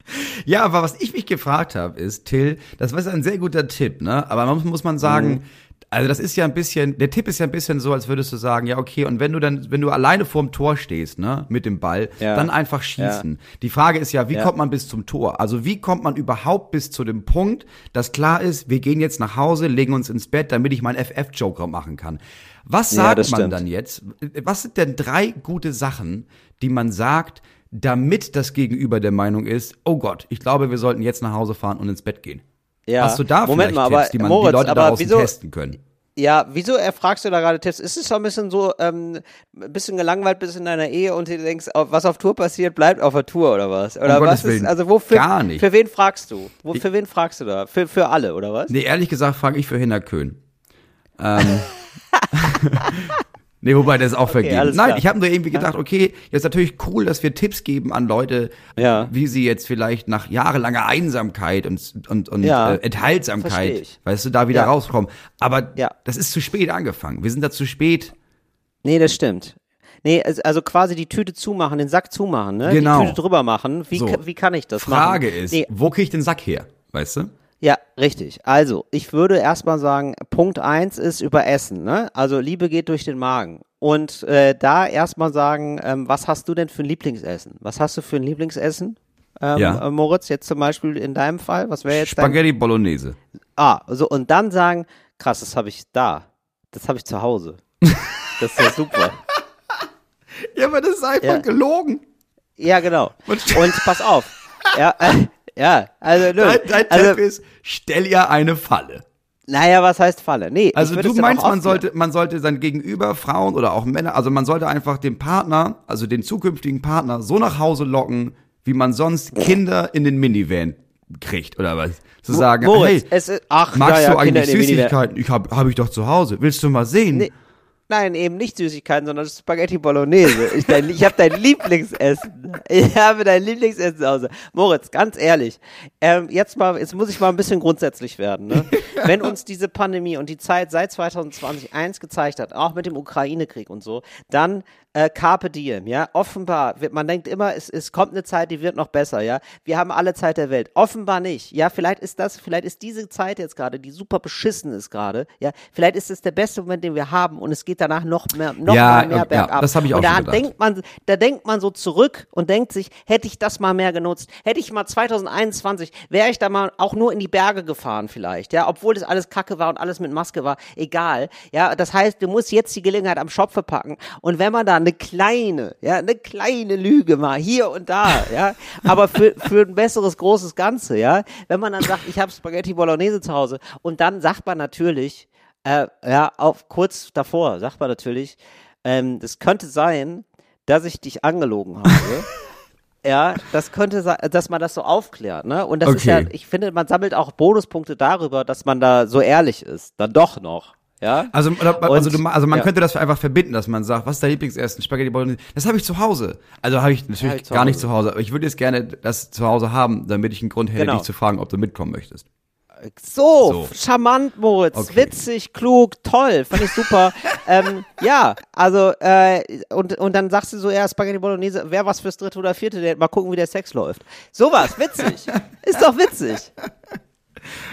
Ja, aber was ich mich gefragt habe, ist, Till, das war ein sehr guter Tipp, ne? Aber man muss, muss man sagen, also das ist ja ein bisschen, der Tipp ist ja ein bisschen so, als würdest du sagen, ja, okay, und wenn du dann, wenn du alleine vorm Tor stehst, ne, mit dem Ball, Ja. dann einfach schießen. Die Frage ist ja, wie Ja. kommt man bis zum Tor? Also wie kommt man überhaupt bis zu dem Punkt, dass klar ist, wir gehen jetzt nach Hause, legen uns ins Bett, damit ich meinen FF-Joker machen kann. Was Ja, sagt man stimmt. dann jetzt? Was sind denn drei gute Sachen, die man sagt, damit das Gegenüber der Meinung ist, oh Gott, ich glaube, wir sollten jetzt nach Hause fahren und ins Bett gehen. Ja. Hast du da Moment vielleicht mal, aber Tipps, die man Moritz, die Leute aber daraus wieso- testen können? Ja, wieso erfragst du da gerade Tipps? Ist es so ein bisschen so, ähm, ein bisschen gelangweilt bist in deiner Ehe und du denkst, auf- was auf Tour passiert, bleibt auf der Tour oder was? Oder Um was ist, also wofür, gar nicht. für wen fragst du? Wo, für wen fragst du da? Für, für alle, oder was? Nee, ehrlich gesagt frage ich für Hinner Köhn. Ähm, nee, wobei, das ist auch vergeben. alles Nein, ich habe nur irgendwie gedacht, okay, jetzt natürlich cool, dass wir Tipps geben an Leute, Ja. wie sie jetzt vielleicht nach jahrelanger Einsamkeit und, und, und Ja, äh, Enthaltsamkeit, weißt du, da wieder Ja. rauskommen. Aber Ja. das ist zu spät angefangen. Wir sind da zu spät. Nee, das stimmt. Nee, also- also quasi die Tüte zumachen, den Sack zumachen, ne? Genau. Die Tüte drüber machen. Wie, So. wie kann ich das Frage machen? ist, Nee, wo krieg ich den Sack her? Weißt du? Ja, richtig. Also, ich würde erstmal sagen, Punkt eins ist über Essen, ne? Also Liebe geht durch den Magen. Und äh, da erstmal sagen, ähm, was hast du denn für ein Lieblingsessen? Was hast du für ein Lieblingsessen? Ähm, Ja. äh, Moritz, jetzt zum Beispiel in deinem Fall, was wäre jetzt dein... Spaghetti Bolognese. Ah, so, und dann sagen, krass, das habe ich da. Das habe ich zu Hause. Das ist ja super. Ja, aber das ist einfach Ja. gelogen. Ja, genau. Und- Und pass auf. Ja, äh, ja also, nö. Dein, dein also, Tipp ist, stell ihr eine Falle. naja, was heißt Falle? Nee, Also du meinst, man sollte, man sollte sein Gegenüber, Frauen oder auch Männer, also man sollte einfach den Partner, also den zukünftigen Partner, so nach Hause locken, wie man sonst Kinder in den Minivan kriegt oder was? Zu sagen, Moritz, hey, es ist, ach, magst ja, du Kinder eigentlich Minivan. Süßigkeiten? Ich hab, hab ich doch zu Hause. Willst du mal sehen? Nee. Nein, eben nicht Süßigkeiten, sondern Spaghetti Bolognese. Ich, dein, ich habe dein Lieblingsessen. Ich habe dein Lieblingsessen zu Hause. Moritz, ganz ehrlich, ähm, jetzt mal, jetzt muss ich mal ein bisschen grundsätzlich werden. Ne? Wenn uns diese Pandemie und die Zeit seit 2020 eins gezeigt hat, auch mit dem Ukraine-Krieg und so, dann äh, Carpe Diem, ja. Offenbar, man denkt immer, es, es kommt eine Zeit, die wird noch besser, ja. Wir haben alle Zeit der Welt. Offenbar nicht. Ja, vielleicht ist das, vielleicht ist diese Zeit jetzt gerade, die super beschissen ist gerade, ja. Vielleicht ist es der beste Moment, den wir haben und es geht danach noch mehr, noch Ja, mehr ja, bergab. das hab ich auch und da denkt man, da denkt man so zurück und denkt sich, hätte ich das mal mehr genutzt, hätte ich mal 2021, wäre ich da mal auch nur in die Berge gefahren vielleicht, ja, obwohl das alles Kacke war und alles mit Maske war, egal, ja, das heißt, du musst jetzt die Gelegenheit am Schopfe packen und wenn man da eine kleine, ja, eine kleine Lüge mal hier und da, ja, aber für, für ein besseres, großes Ganze, ja, wenn man dann sagt, ich habe Spaghetti Bolognese zu Hause und dann sagt man natürlich, äh, ja, auf, kurz davor sagt man natürlich, ähm, das könnte sein, dass ich dich angelogen habe. ja, das könnte sein, dass man das so aufklärt, ne? Und das ist ja, Okay. ich finde, man sammelt auch Bonuspunkte darüber, dass man da so ehrlich ist. Dann doch noch. Ja. Also, also, Und- du, also man ja. könnte das einfach verbinden, dass man sagt, was ist dein Lieblingsessen? Spaghetti Bolognese. Das habe ich zu Hause. Also habe ich natürlich zu gar nicht zu Hause, aber ich würde jetzt gerne das zu Hause haben, damit ich einen Grund hätte, Genau. dich zu fragen, ob du mitkommen möchtest. So, So. charmant, Moritz, Okay. witzig, klug, toll, fand ich super. ähm, ja, also, äh, und, und dann sagst du so, ja, Spaghetti Bolognese, wäre was fürs dritte oder vierte Date, mal gucken, wie der Sex läuft. Sowas, witzig. Ist doch witzig.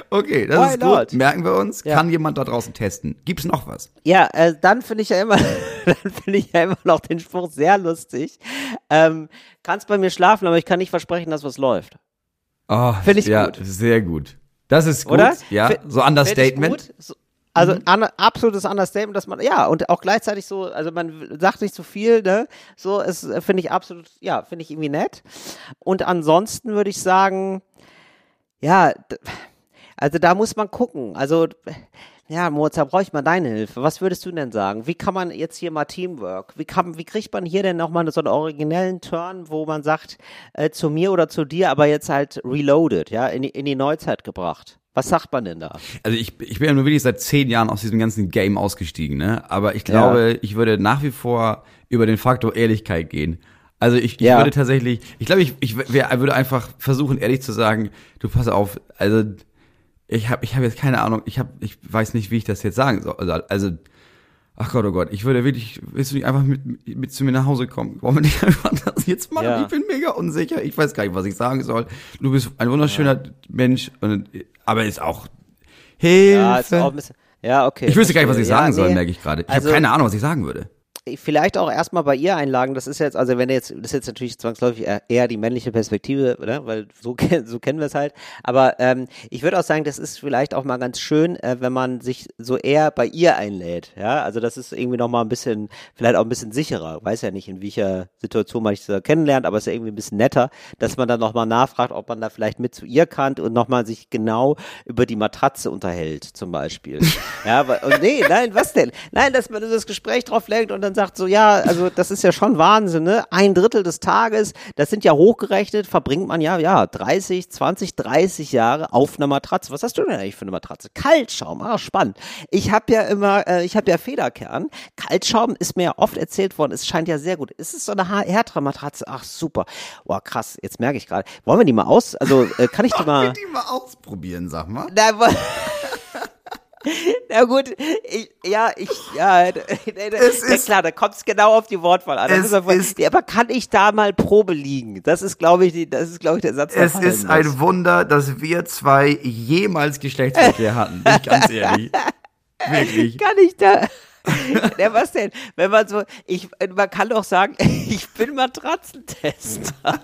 Okay, das Why ist not? gut. Merken wir uns. Ja. Kann jemand da draußen testen? Gibt's noch was? Ja, äh, dann finde ich ja immer, dann finde ich ja immer noch den Spruch sehr lustig. Ähm, kannst bei mir schlafen, aber ich kann nicht versprechen, dass was läuft. Oh, Find ich ja, gut. Sehr gut. Das ist gut. Oder? Ja, Fi- so Understatement. So, also an, absolutes Understatement, dass man ja und auch gleichzeitig so, also man sagt nicht zu viel, ne? So ist äh, finde ich absolut, ja, finde ich irgendwie nett. Und ansonsten würde ich sagen, ja, also da muss man gucken. Also ja, Moritz, da brauche ich mal deine Hilfe. Was würdest du denn sagen? Wie kann man jetzt hier mal Teamwork? Wie kann, wie kriegt man hier denn nochmal so einen originellen Turn, wo man sagt, äh, zu mir oder zu dir, aber jetzt halt reloaded, ja, in die, in die Neuzeit gebracht? Was sagt man denn da? Also ich, ich bin ja nur wirklich seit zehn Jahren aus diesem ganzen Game ausgestiegen, ne? Aber ich glaube, ich würde nach wie vor über den Faktor Ehrlichkeit gehen. Also ich, ich Ja. würde tatsächlich, ich glaube, ich, ich wär, würde einfach versuchen, ehrlich zu sagen, du pass auf, also ich habe ich hab jetzt keine Ahnung, ich habe, ich weiß nicht, wie ich das jetzt sagen soll. Also, also ach Gott, oh Gott, ich würde wirklich, willst du nicht einfach mit, mit zu mir nach Hause kommen? Wollen wir nicht einfach das jetzt machen? Ja. Ich bin mega unsicher, ich weiß gar nicht, was ich sagen soll. Du bist ein wunderschöner Mensch, und, aber ist auch Hilfe. Ja, ist auch ein bisschen, ja, okay. ich wüsste gar nicht, was ich sagen ja, soll, nee. merke ich gerade. Ich Also- habe keine Ahnung, was ich sagen würde. Vielleicht auch erstmal bei ihr einlagen. Das ist jetzt, also wenn jetzt, das ist jetzt natürlich zwangsläufig eher- die männliche Perspektive, ne? weil so, so kennen wir es halt. Aber ähm, ich würde auch sagen, das ist vielleicht auch mal ganz schön, äh, wenn man sich so eher bei ihr einlädt. Ja, also das ist irgendwie noch mal ein bisschen, vielleicht auch ein bisschen sicherer. Weiß ja nicht, in welcher Situation man sich so kennenlernt, aber es ist ja irgendwie ein bisschen netter, dass man dann noch mal nachfragt, ob man da vielleicht mit zu ihr kann und noch mal sich genau über die Matratze unterhält, zum Beispiel. ja, aber, nee, nein, was denn? Nein, dass man das Gespräch drauf lenkt und dann sagt so, ja, also das ist ja schon Wahnsinn, ne? Ein Drittel des Tages, das sind ja hochgerechnet, verbringt man ja, ja, 30, 20, 30 Jahre auf einer Matratze. Was hast du denn eigentlich für eine Matratze? Kaltschaum, ah, spannend. Ich habe ja immer, äh, ich habe ja Federkern. Kaltschaum ist mir ja oft erzählt worden, es scheint ja sehr gut. Ist es so eine härtere Matratze? Ach, super. Boah, krass, jetzt merke ich gerade. Wollen wir die mal aus, also äh, kann ich die mal... die mal ausprobieren, sag mal. Wo- Na gut, ich, ja, ich, ja, Es ja ist- klar, da kommt es genau auf die Wortwahl an. Ist- Ja, aber kann ich da mal Probe liegen? Das ist, glaube ich, die, das ist, glaube ich, der Satz. der Es ist muss. ein Wunder, dass wir zwei jemals Geschlechtsverkehr hatten. Bin ich ganz ehrlich. Wirklich. Kann ich da? Ja, was denn? Wenn man so, ich, man kann doch sagen, ich bin Matratzentester.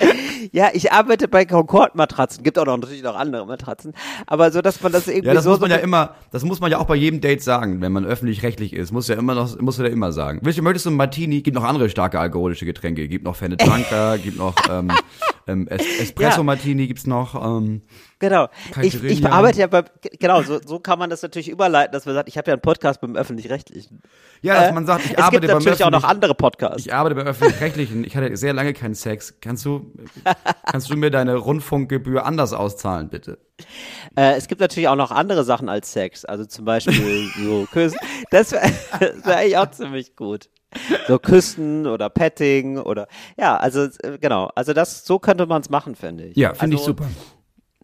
Ja, ich arbeite bei Concord-Matratzen. Gibt auch noch natürlich noch andere Matratzen. Aber so, dass man das irgendwie Ja, das so. muss man ja immer, das muss man ja auch bei jedem Date sagen, wenn man öffentlich-rechtlich ist. Muss ja immer noch, muss ja immer sagen. Willst du, möchtest du einen Martini? Gibt noch andere starke alkoholische Getränke. Gibt noch Fenne Tranca, gibt noch ähm, ähm, es Espresso Martini gibt's noch. Ähm, Genau. Ich, ich arbeite ja bei, genau, so, so kann man das natürlich überleiten, dass man sagt, ich habe ja einen Podcast beim Öffentlich-Rechtlichen. ja, dass Äh, man sagt, ich es arbeite gibt beim natürlich auch noch andere Podcasts. Ich arbeite bei öffentlich-rechtlichen. Ich hatte sehr lange keinen Sex. Kannst du, kannst du mir deine Rundfunkgebühr anders auszahlen, bitte? Äh, es gibt natürlich auch noch andere Sachen als Sex, also zum Beispiel so Küssen. Das wäre wär eigentlich auch ziemlich gut. So Küssen oder Petting oder ja, also äh, genau, also das so könnte man es machen, finde ich. Ja, finde ich also, super.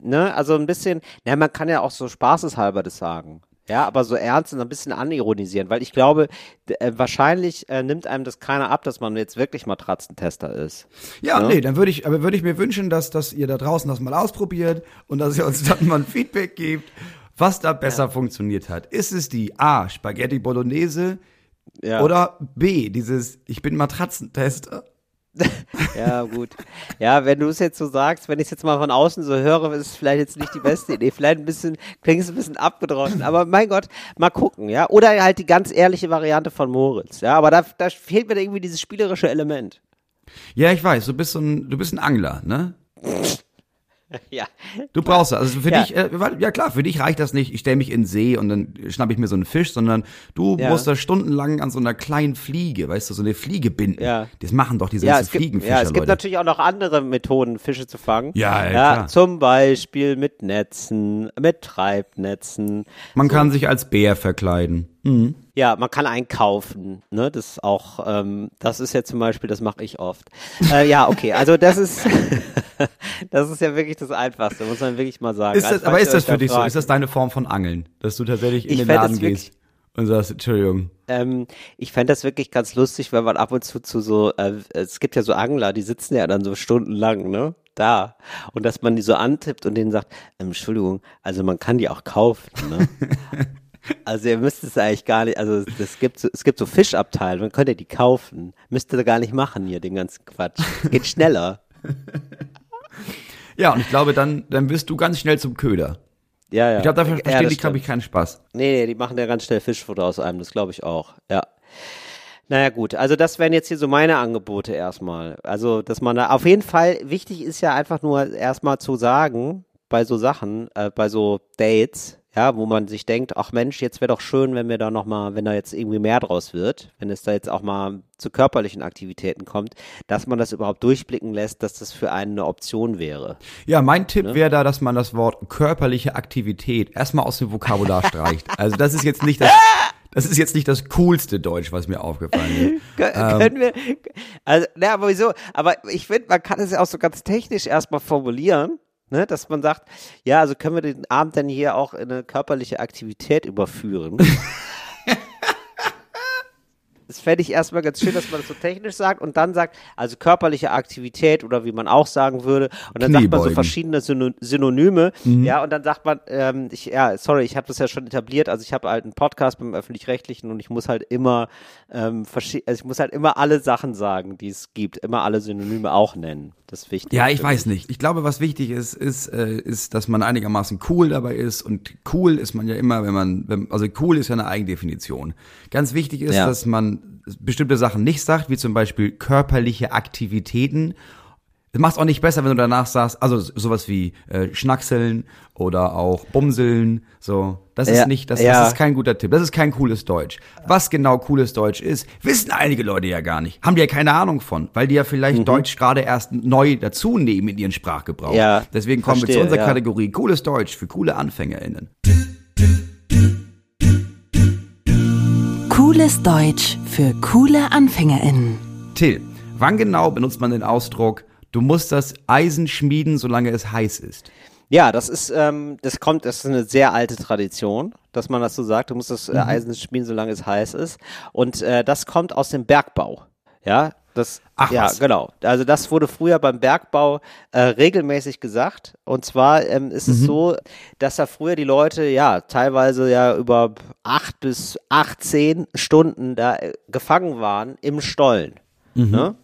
Ne, also ein bisschen, na, man kann ja auch so spaßeshalber das sagen. Ja, aber so ernst und ein bisschen anironisieren, weil ich glaube, äh, wahrscheinlich äh, nimmt einem das keiner ab, dass man jetzt wirklich Matratzentester ist. Ja, Ja. nee, dann würde ich, aber würde ich mir wünschen, dass, dass ihr da draußen das mal ausprobiert und dass ihr uns dann mal ein Feedback gebt, was da besser funktioniert hat. Ist es die A, Spaghetti Bolognese Ja. oder B, dieses Ich bin Matratzentester? Ja, gut. Ja, wenn du es jetzt so sagst, wenn ich es jetzt mal von außen so höre, ist es vielleicht jetzt nicht die beste Idee. Vielleicht ein bisschen, klingt es ein bisschen abgedroschen. Aber mein Gott, mal gucken, ja. Oder halt die ganz ehrliche Variante von Moritz, ja. Aber da, da fehlt mir da irgendwie dieses spielerische Element. Ja, ich weiß, du bist so ein, du bist ein Angler, ne? Ja. Du brauchst das. Also für Ja. dich, äh, ja klar, für dich reicht das nicht, ich stelle mich in den See und dann schnapp ich mir so einen Fisch, sondern du Ja. musst da stundenlang an so einer kleinen Fliege, weißt du, so eine Fliege binden. Ja. Das machen doch diese Ja, ganzen Fliegenfischer, ja, es gibt Leute. natürlich auch noch andere Methoden, Fische zu fangen. Ja, ja, klar. Zum Beispiel mit Netzen, mit Treibnetzen. Man kann sich als Bär verkleiden. Mhm. Ja, man kann einkaufen, ne? Das ist auch, ähm, das ist ja zum Beispiel, das mache ich oft. Äh, ja, okay, also das ist, das ist ja wirklich das Einfachste, muss man wirklich mal sagen. Ist das, Also, aber ist das euch da für dich so? fragt. Ist das deine Form von Angeln? Dass du tatsächlich in Ich den Laden gehst und sagst, Entschuldigung. Ähm, ich fände das wirklich ganz lustig, wenn man ab und zu zu so, äh, es gibt ja so Angler, die sitzen ja dann so stundenlang, ne? Da. Und dass man die so antippt und denen sagt, ähm, Entschuldigung, also man kann die auch kaufen, ne? Also ihr müsst es eigentlich gar nicht, also es gibt so, es gibt so Fischabteile, man könnte die kaufen. Müsst ihr gar nicht machen hier, den ganzen Quatsch. Geht schneller. Ja, und ich glaube, dann, dann wirst du ganz schnell zum Köder. Ja, ja. Ich glaube, dafür ja, das die, glaube ich, keinen Spaß. Nee, nee, die machen ja ganz schnell Fischfutter aus einem, das glaube ich auch. Ja. Naja gut, also das wären jetzt hier so meine Angebote erstmal. Also, dass man da auf jeden Fall, wichtig ist ja einfach nur erstmal zu sagen, bei so Sachen, äh, bei so Dates, ja, wo man sich denkt, ach Mensch, jetzt wäre doch schön, wenn wir da nochmal, wenn da jetzt irgendwie mehr draus wird, wenn es da jetzt auch mal zu körperlichen Aktivitäten kommt, dass man das überhaupt durchblicken lässt, dass das für einen eine Option wäre. Ja, mein Ne? Tipp wäre da, dass man das Wort körperliche Aktivität erstmal aus dem Vokabular streicht. Also das ist jetzt nicht das, das ist jetzt nicht das coolste Deutsch, was mir aufgefallen ist. Kö- Können wir, also, na, wieso? Aber ich finde, man kann es ja auch so ganz technisch erstmal formulieren, ne, dass man sagt, ja, also können wir den Abend dann hier auch in eine körperliche Aktivität überführen. Das fände ich erstmal ganz schön, dass man das so technisch sagt und dann sagt, also körperliche Aktivität oder wie man auch sagen würde. Und dann sagt man so verschiedene Syno Synonyme. Ja, und dann sagt man, ähm, ich, ja, sorry, ich habe das ja schon etabliert. Also ich habe halt einen Podcast beim Öffentlich-Rechtlichen und ich muss halt immer, ähm, also ich muss halt immer alle Sachen sagen, die es gibt, immer alle Synonyme auch nennen. Das ist wichtig. Ja, ich weiß nicht. Ich glaube, was wichtig ist, ist, äh, ist, dass man einigermaßen cool dabei ist. Und cool ist man ja immer, wenn man, wenn, also cool ist ja eine Eigendefinition. Ganz wichtig ist, Ja. dass man bestimmte Sachen nicht sagt, wie zum Beispiel körperliche Aktivitäten. Das macht es auch nicht besser, wenn du danach sagst, also sowas wie äh, Schnackseln oder auch Bumseln, so. Das ist Ja, nicht, das, ja. das ist kein guter Tipp. Das ist kein cooles Deutsch. Was genau cooles Deutsch ist, wissen einige Leute ja gar nicht. Haben die ja keine Ahnung von, weil die ja vielleicht Deutsch gerade erst neu dazu nehmen in ihren Sprachgebrauch. Mhm. Ja, Deswegen kommen wir zu verstehe, unserer ja. Kategorie cooles Deutsch für coole AnfängerInnen. Cooles Deutsch für coole AnfängerInnen. Till, wann genau benutzt man den Ausdruck, du musst das Eisen schmieden, solange es heiß ist? Ja, das ist, ähm, das kommt, das ist eine sehr alte Tradition, dass man das so sagt. Du musst das Mhm. äh, Eisen schmieden, solange es heiß ist. Und äh, das kommt aus dem Bergbau. Ja, das, Ach ja, was. genau. Also das wurde früher beim Bergbau äh, regelmäßig gesagt. Und zwar ähm, ist Mhm. es so, dass da früher die Leute ja teilweise ja über acht bis 18 Stunden da äh, gefangen waren im Stollen. Mhm. Ne?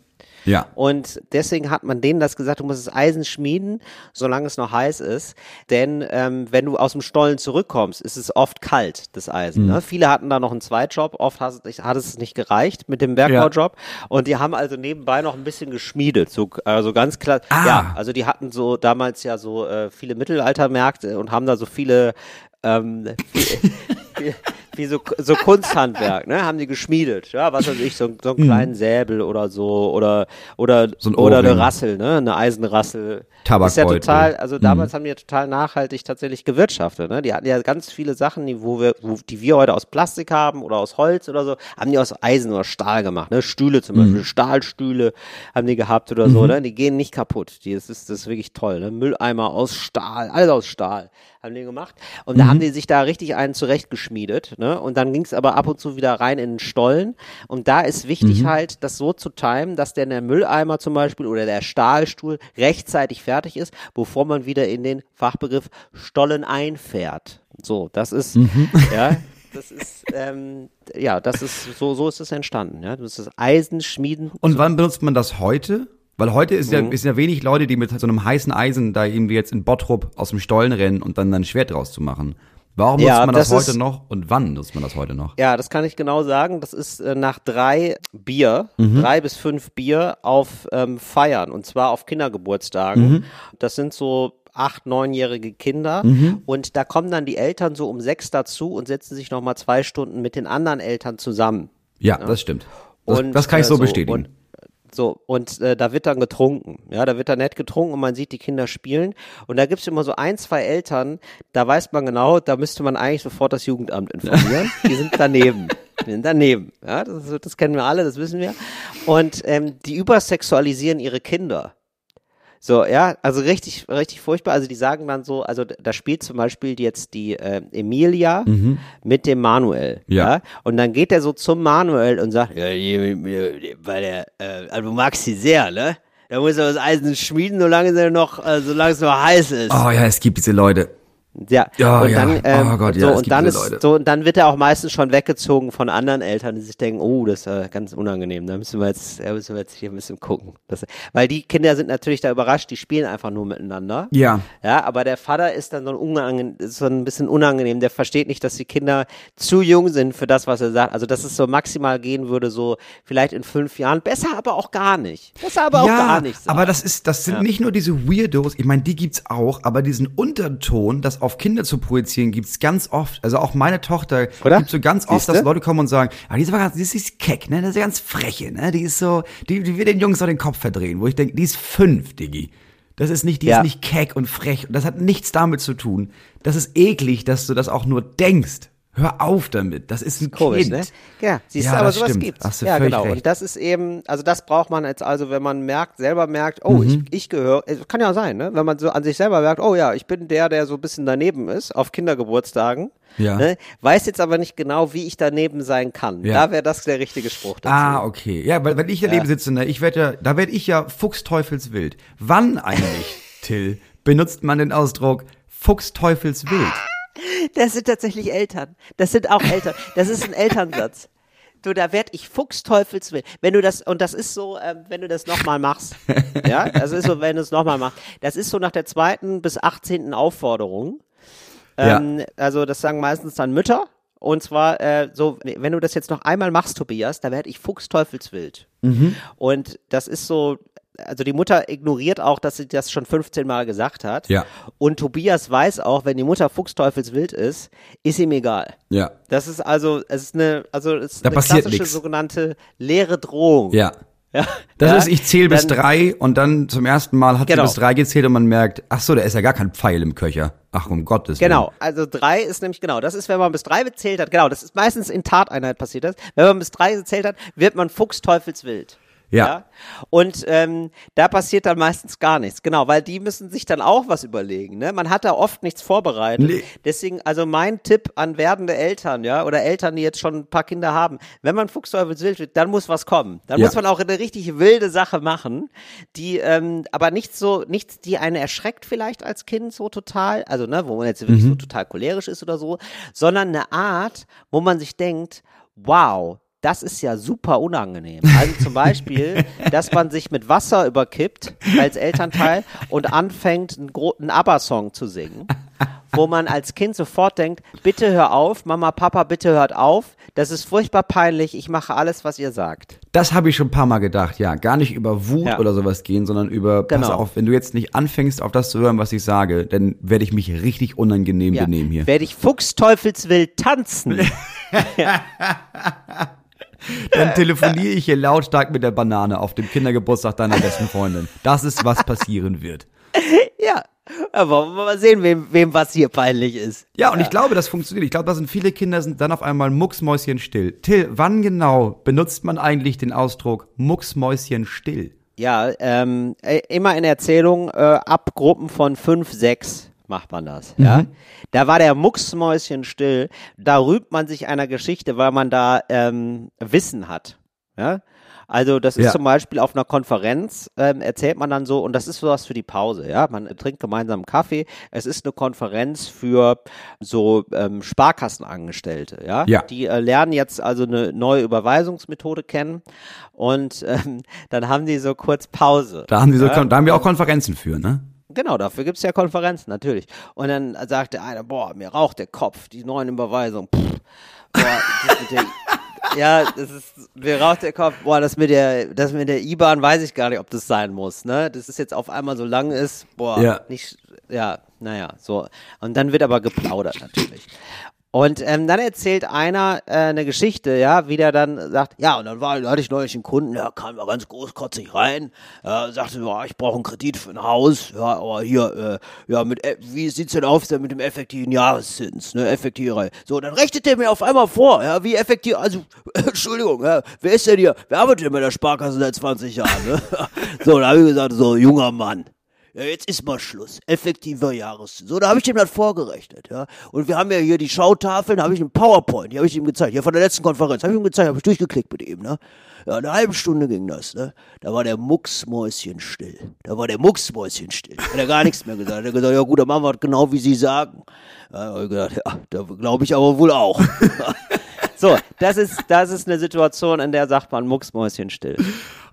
Ja. Und deswegen hat man denen das gesagt, du musst das Eisen schmieden, solange es noch heiß ist. Denn ähm, wenn du aus dem Stollen zurückkommst, ist es oft kalt, das Eisen. Ne? Viele hatten da noch einen Zweitjob, oft hat es, nicht- hat es nicht gereicht mit dem Bergbaujob. Und die haben also nebenbei noch ein bisschen geschmiedet. So, also ganz klar. Ah. Ja, also die hatten so damals ja so äh, viele Mittelaltermärkte und haben da so viele ähm, wie, wie so, so Kunsthandwerk, ne? Haben die geschmiedet, ja, was weiß ich, so, so einen kleinen Säbel oder so oder oder So ein oder eine. Rassel, ne? Eine Eisenrassel. Ist ja Tabakbeutel. total, also damals haben die ja total nachhaltig tatsächlich gewirtschaftet, ne? Die hatten ja ganz viele Sachen, die, wo wir, wo, die wir heute aus Plastik haben oder aus Holz oder so, haben die aus Eisen oder Stahl gemacht, ne? Stühle zum Beispiel, Stahlstühle haben die gehabt oder so, ne? Die gehen nicht kaputt. Die, das ist, das ist wirklich toll, ne? Mülleimer aus Stahl, alles aus Stahl haben die gemacht. Und da haben die sich da richtig einen zurechtgeschmiedet, ne? Und dann ging es aber ab und zu wieder rein in den Stollen. Und da ist wichtig halt, das so zu timen, dass denn der Mülleimer zum Beispiel oder der Stahlstuhl rechtzeitig fertig ist, bevor man wieder in den Fachbegriff Stollen einfährt. So, das ist, ja, das ist, ähm, ja, das ist, so, so ist es entstanden, ja. Das ist Eisen schmieden. Und wann benutzt man das heute? Weil heute ist ja, Mhm. ist ja wenig Leute, die mit so einem heißen Eisen da irgendwie jetzt in Bottrop aus dem Stollen rennen und dann ein Schwert draus zu machen. Warum Ja, nutzt man das, das heute noch und wann nutzt man das heute noch? Ja, das kann ich genau sagen. Das ist äh, nach drei Bier, Mhm. drei bis fünf Bier auf ähm, Feiern und zwar auf Kindergeburtstagen. Mhm. Das sind so acht, neunjährige Kinder Mhm. und da kommen dann die Eltern so um sechs dazu und setzen sich nochmal zwei Stunden mit den anderen Eltern zusammen. Ja, das stimmt. Das, Und, das kann ich äh, so, so, bestätigen. und- So, und äh, da wird dann getrunken. Ja, da wird dann nett getrunken und man sieht die Kinder spielen. Und da gibt's immer so ein, zwei Eltern, da weiß man genau, da müsste man eigentlich sofort das Jugendamt informieren. die sind daneben. Wir sind daneben. Ja, das, das kennen wir alle, das wissen wir. Und ähm, die übersexualisieren ihre Kinder. So, ja, also richtig, richtig furchtbar. Also die sagen dann so, also da spielt zum Beispiel jetzt die äh, Emilia mit dem Manuel. Ja. Und dann geht er so zum Manuel und sagt, ja, weil der, äh, also du magst sie sehr, ne? Da muss er das Eisen schmieden, solange sie noch, äh, solange es noch heiß ist. Oh ja, es gibt diese Leute. Ja, Ja, und ja. dann, ähm, Oh Gott, so, ja, und dann ist Leute. so, und dann wird er auch meistens schon weggezogen von anderen Eltern, die sich denken, oh, das ist äh, ganz unangenehm, da müssen wir jetzt, da müssen wir jetzt hier ein bisschen gucken. Das, weil die Kinder sind natürlich da überrascht, die spielen einfach nur miteinander. Ja. Ja, aber der Vater ist dann so ein, unangenehm, so ein bisschen unangenehm. Der versteht nicht, dass die Kinder zu jung sind für das, was er sagt. Also, dass es so maximal gehen würde, so vielleicht in fünf Jahren. Besser aber auch gar nicht. Besser aber auch ja, gar nicht. aber das ist, das sind nicht nur diese Weirdos, ich meine, die gibt's auch, aber diesen Unterton, das auf Kinder zu projizieren, gibt's ganz oft. Also auch meine Tochter Oder? gibt so ganz oft, Siehste? dass Leute kommen und sagen, ah, die ist aber ganz, die ist, die ist keck, ne, das ist ganz freche, ne, die ist so, die, die will den Jungs so den Kopf verdrehen, wo ich denke, die ist fünf, Diggi. Das ist nicht, die Ja. ist nicht keck und frech. Und das hat nichts damit zu tun. Das ist eklig, dass du das auch nur denkst. Hör auf damit. Das ist ein Komisch, Kind. ne? Ja, siehst Ja, du, aber das sowas stimmt. gibt's. Hast du ja, genau. recht. Und das ist eben, also das braucht man jetzt also, wenn man merkt, selber merkt, oh, Mhm. ich, ich gehöre, es kann ja sein, ne? Wenn man so an sich selber merkt, oh ja, ich bin der, der so ein bisschen daneben ist, auf Kindergeburtstagen. Ja. Ne? Weiß jetzt aber nicht genau, wie ich daneben sein kann. Ja. Da wäre das der richtige Spruch dazu. Ah, okay. Ja, weil wenn ich daneben sitze, ne, ich werde ja, da werde ich ja fuchsteufelswild. Wann eigentlich, Till, benutzt man den Ausdruck fuchsteufelswild? Das sind tatsächlich Eltern. Das sind auch Eltern. Das ist ein Elternsatz. Du, da werd ich fuchsteufelswild. Wenn du das, und das ist so, ähm, wenn du das nochmal machst. Ja, das ist so, wenn du es nochmal machst. Das ist so nach der zweiten bis achtzehnten Aufforderung. Ähm, Also, das sagen meistens dann Mütter. Und zwar, äh, so, wenn du das jetzt noch einmal machst, Tobias, da werd ich fuchsteufelswild. Und das ist so, also die Mutter ignoriert auch, dass sie das schon 15 Mal gesagt hat. Ja. Und Tobias weiß auch, wenn die Mutter fuchsteufelswild ist, ist ihm egal. Ja. Das ist also, es ist eine, also es ist Da eine klassische nix. sogenannte leere Drohung. Ja. Ja. Das ja? ist, ich zähle bis drei und dann zum ersten Mal hat Genau. sie bis drei gezählt und man merkt, ach so, da ist ja gar kein Pfeil im Köcher. Ach, um Gottes Willen. Genau, also drei ist nämlich genau, das ist, wenn man bis drei gezählt hat, genau, das ist meistens in Tateinheit passiert das. Wenn man bis drei gezählt hat, wird man fuchsteufelswild. Ja. Und ähm, da passiert dann meistens gar nichts, genau, weil die müssen sich dann auch was überlegen. Ne? Man hat da oft nichts vorbereitet. Nee. Deswegen, also mein Tipp an werdende Eltern, ja, oder Eltern, die jetzt schon ein paar Kinder haben, wenn man fuchsteufelswild wird, dann muss was kommen. Dann Ja. muss man auch eine richtig wilde Sache machen, die ähm, aber nicht so, nichts, die einen erschreckt vielleicht als Kind so total, also ne, wo man jetzt wirklich so total cholerisch ist oder so, sondern eine Art, wo man sich denkt, wow, das ist ja super unangenehm. Also zum Beispiel, dass man sich mit Wasser überkippt als Elternteil und anfängt, einen, einen ABBA-Song zu singen, wo man als Kind sofort denkt, bitte hör auf, Mama, Papa, bitte hört auf, das ist furchtbar peinlich, ich mache alles, was ihr sagt. Das habe ich schon ein paar Mal gedacht, ja. Gar nicht über Wut Ja. oder sowas gehen, sondern über, pass Genau. auf, wenn du jetzt nicht anfängst, auf das zu hören, was ich sage, dann werde ich mich richtig unangenehm Ja. benehmen hier. Werde ich fuchsteufelswild tanzen. Dann telefoniere ich hier lautstark mit der Banane auf dem Kindergeburtstag deiner besten Freundin. Das ist, was passieren wird. ja, aber wollen wir mal sehen, wem, wem was hier peinlich ist. Ja, und ich glaube, das funktioniert. Ich glaube, da sind viele Kinder sind dann auf einmal mucksmäuschen still. Till, wann genau benutzt man eigentlich den Ausdruck mucksmäuschen still? Ja, ähm, äh, immer in Erzählungen äh, ab Gruppen von fünf, sechs macht man das. Ja, da war der Mucksmäuschen still. Da rühmt man sich einer Geschichte, weil man da ähm, Wissen hat. Ja, also das ist Ja. zum Beispiel auf einer Konferenz ähm, erzählt man dann so und das ist sowas für die Pause. Ja, man trinkt gemeinsam Kaffee. Es ist eine Konferenz für so ähm, Sparkassenangestellte. Ja, Ja. die äh, lernen jetzt also eine neue Überweisungsmethode kennen und ähm, dann haben die so kurz Pause. Da haben, die so, ja? da haben wir auch Konferenzen für, ne? Genau, dafür gibt's ja Konferenzen, natürlich. Und dann sagt der eine, boah, mir raucht der Kopf, die neuen Überweisungen. Pff, boah, das mit der, ja, das ist, mir raucht der Kopf, boah, das mit der, das mit der IBAN weiß ich gar nicht, ob das sein muss, ne? Das ist jetzt auf einmal so lang ist, boah, Ja. nicht, ja, naja, so. Und dann wird aber geplaudert, natürlich. Und ähm, dann erzählt einer äh, eine Geschichte, ja, wie der dann sagt, ja, und dann war, da hatte ich neulich einen Kunden, der kam da ganz großkotzig rein, äh, sagte, ja, ich brauche einen Kredit für ein Haus, ja, aber hier, äh, ja, mit, äh, wie sieht's denn aus mit dem effektiven Jahreszins, ne, effektive. So, dann rechnet er mir auf einmal vor, ja, wie effektiv, also, Entschuldigung, ja, wer ist denn hier, wer arbeitet denn bei der Sparkasse seit 20 Jahren, ne? so, da habe ich gesagt, so, junger Mann, ja, jetzt ist mal Schluss. Effektiver Jahreszins. So, da habe ich dem das vorgerechnet, ja. Und wir haben ja hier die Schautafeln, da habe ich einen PowerPoint, die habe ich ihm gezeigt. Hier von der letzten Konferenz, habe ich ihm gezeigt, habe ich durchgeklickt mit ihm, ne. Ja, eine halbe Stunde ging das, ne. Da war der Mucksmäuschen still. Da war der Mucksmäuschen still. Hat er gar nichts mehr gesagt. Hat er gesagt, ja gut, dann machen wir das genau, wie Sie sagen. Ja, hab ich gedacht, ja, da glaube ich aber wohl auch. so, das ist, das ist eine Situation, in der sagt man Mucksmäuschen still.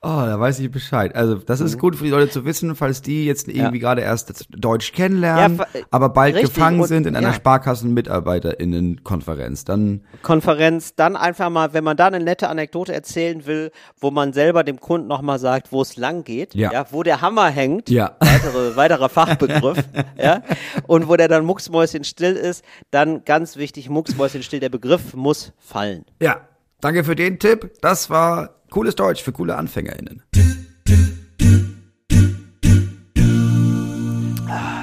Oh, da weiß ich Bescheid. Also, das ist gut für die Leute zu wissen, falls die jetzt irgendwie gerade erst Deutsch kennenlernen, Ja, aber bald richtig, gefangen und- sind in einer ja. Sparkassen-MitarbeiterInnen-Konferenz. Dann, Konferenz, dann einfach mal, wenn man da eine nette Anekdote erzählen will, wo man selber dem Kunden nochmal sagt, wo es lang geht, Ja. wo der Hammer hängt, Ja. weitere, weiterer Fachbegriff, ja, und wo der dann mucksmäuschen still ist, dann ganz wichtig, mucksmäuschen still, der Begriff muss fallen. ja, danke für den Tipp. Das war cooles Deutsch für coole AnfängerInnen.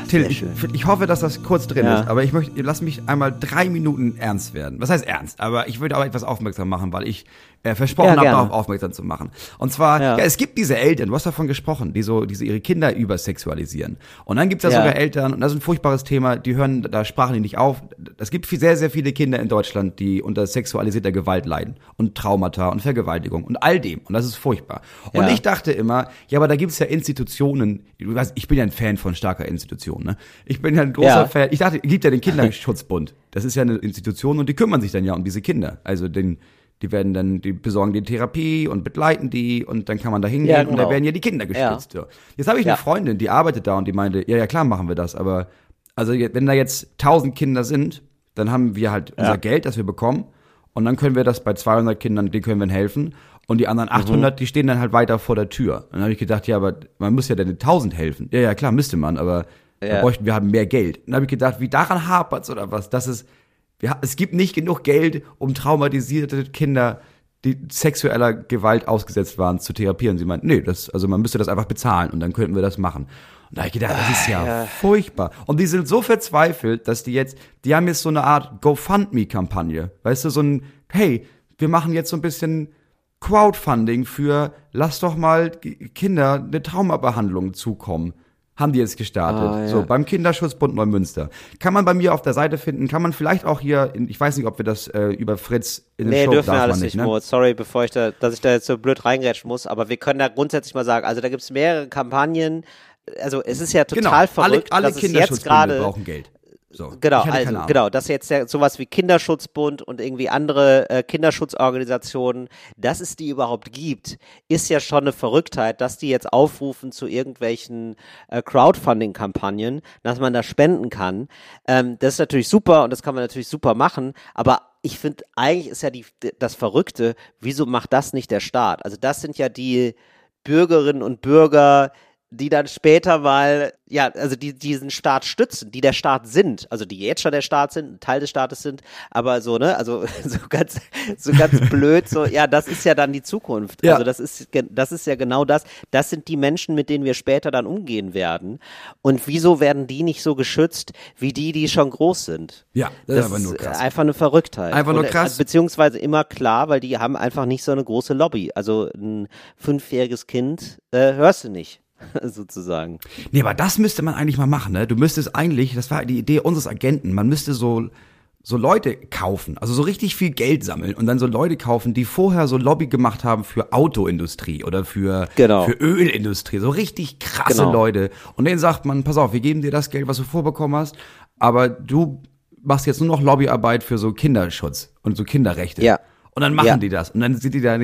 Till, ich, ich hoffe, dass das kurz drin Ja. ist, aber ich möchte, lass mich einmal drei Minuten ernst werden. Was heißt ernst? Aber ich würde auch etwas aufmerksam machen, weil ich äh, versprochen Ja, habe, darauf aufmerksam zu machen. Und zwar, ja. Ja. es gibt diese Eltern, du hast davon gesprochen, die so, diese ihre Kinder übersexualisieren. Und dann gibt es Ja. sogar Eltern, und das ist ein furchtbares Thema, die hören, da sprachen die nicht auf. Es gibt viel- sehr, sehr viele Kinder in Deutschland, die unter sexualisierter Gewalt leiden und Traumata und Vergewaltigung und all dem. Und das ist furchtbar. Und Ja. ich dachte immer, ja, aber da gibt es ja Institutionen, du weißt, ich bin ja ein Fan von starker Institution, ne? Ich bin ja ein großer Ja. Fan, ich dachte, es gibt ja den Kinderschutzbund. Das ist ja eine Institution und die kümmern sich dann ja um diese Kinder. Also den, die werden dann, die besorgen die Therapie und begleiten die und dann kann man da hingehen Ja, und da genau. werden ja die Kinder geschützt. So. Jetzt habe ich Ja. eine Freundin, die arbeitet da und die meinte, ja, ja, klar machen wir das, aber also wenn da jetzt tausend Kinder sind, dann haben wir halt unser Geld, das wir bekommen und dann können wir das bei 200 Kindern, denen können wir helfen und die anderen 800, die stehen dann halt weiter vor der Tür. Und dann habe ich gedacht, ja, aber man muss ja dann den 1000 helfen. Ja, ja, klar, müsste man, aber Ja. bräuchten wir haben mehr Geld. Und dann habe ich gedacht, wie daran hapert's oder was? Das ist, wir, es gibt nicht genug Geld, um traumatisierte Kinder, die sexueller Gewalt ausgesetzt waren, zu therapieren. Sie meinen, nee, das, also man müsste das einfach bezahlen und dann könnten wir das machen. Und da habe ich gedacht, das ist ja, furchtbar. Und die sind so verzweifelt, dass die jetzt, die haben jetzt so eine Art GoFundMe-Kampagne. Weißt du, so ein, hey, wir machen jetzt so ein bisschen Crowdfunding für, lass doch mal Kinder eine Traumabehandlung zukommen. Haben die jetzt gestartet. Ah, ja. So, beim Kinderschutzbund Neumünster. Kann man bei mir auf der Seite finden, kann man vielleicht auch hier, in, ich weiß nicht, ob wir das äh, über Fritz in den Nee, Show dürfen wir darf alles man nicht, ne? Moritz. Sorry, bevor ich da, dass ich da jetzt so blöd reingrätschen muss, aber wir können da grundsätzlich mal sagen, also da gibt's mehrere Kampagnen, also es ist ja total Genau, alle, verrückt, alle dass es jetzt gerade brauchen Geld. So, Genau, also genau, dass jetzt ja sowas wie Kinderschutzbund und irgendwie andere äh, Kinderschutzorganisationen, dass es die überhaupt gibt, ist ja schon eine Verrücktheit, dass die jetzt aufrufen zu irgendwelchen äh, Crowdfunding-Kampagnen, dass man da spenden kann. Ähm, das ist natürlich super und das kann man natürlich super machen, aber ich finde, eigentlich ist ja die, das Verrückte, wieso macht das nicht der Staat? Also das sind ja die Bürgerinnen und Bürger, die dann später mal, ja, also die diesen Staat stützen, die der Staat sind, also die jetzt schon der Staat sind, ein Teil des Staates sind, aber so, ne, also so ganz, so ganz blöd, so, ja, das ist ja dann die Zukunft. Ja. Also das ist, das ist ja genau das. Das sind die Menschen, mit denen wir später dann umgehen werden. Und wieso werden die nicht so geschützt, wie die, die schon groß sind? Ja, das, ist aber nur krass. einfach eine Verrücktheit. Einfach nur Und, äh, krass. Beziehungsweise immer klar, weil die haben einfach nicht so eine große Lobby. Also ein fünfjähriges Kind äh, hörst du nicht, sozusagen. Nee, aber das müsste man eigentlich mal machen, ne? Du müsstest eigentlich, das war die Idee unseres Agenten, man müsste so so Leute kaufen, also so richtig viel Geld sammeln und dann so Leute kaufen, die vorher so Lobby gemacht haben für Autoindustrie oder für, Genau. für Ölindustrie, so richtig krasse Genau. Leute. Und denen sagt man, pass auf, wir geben dir das Geld, was du vorbekommen hast, aber du machst jetzt nur noch Lobbyarbeit für so Kinderschutz und so Kinderrechte. Ja. Und dann machen Ja. die das. Und dann sind die da,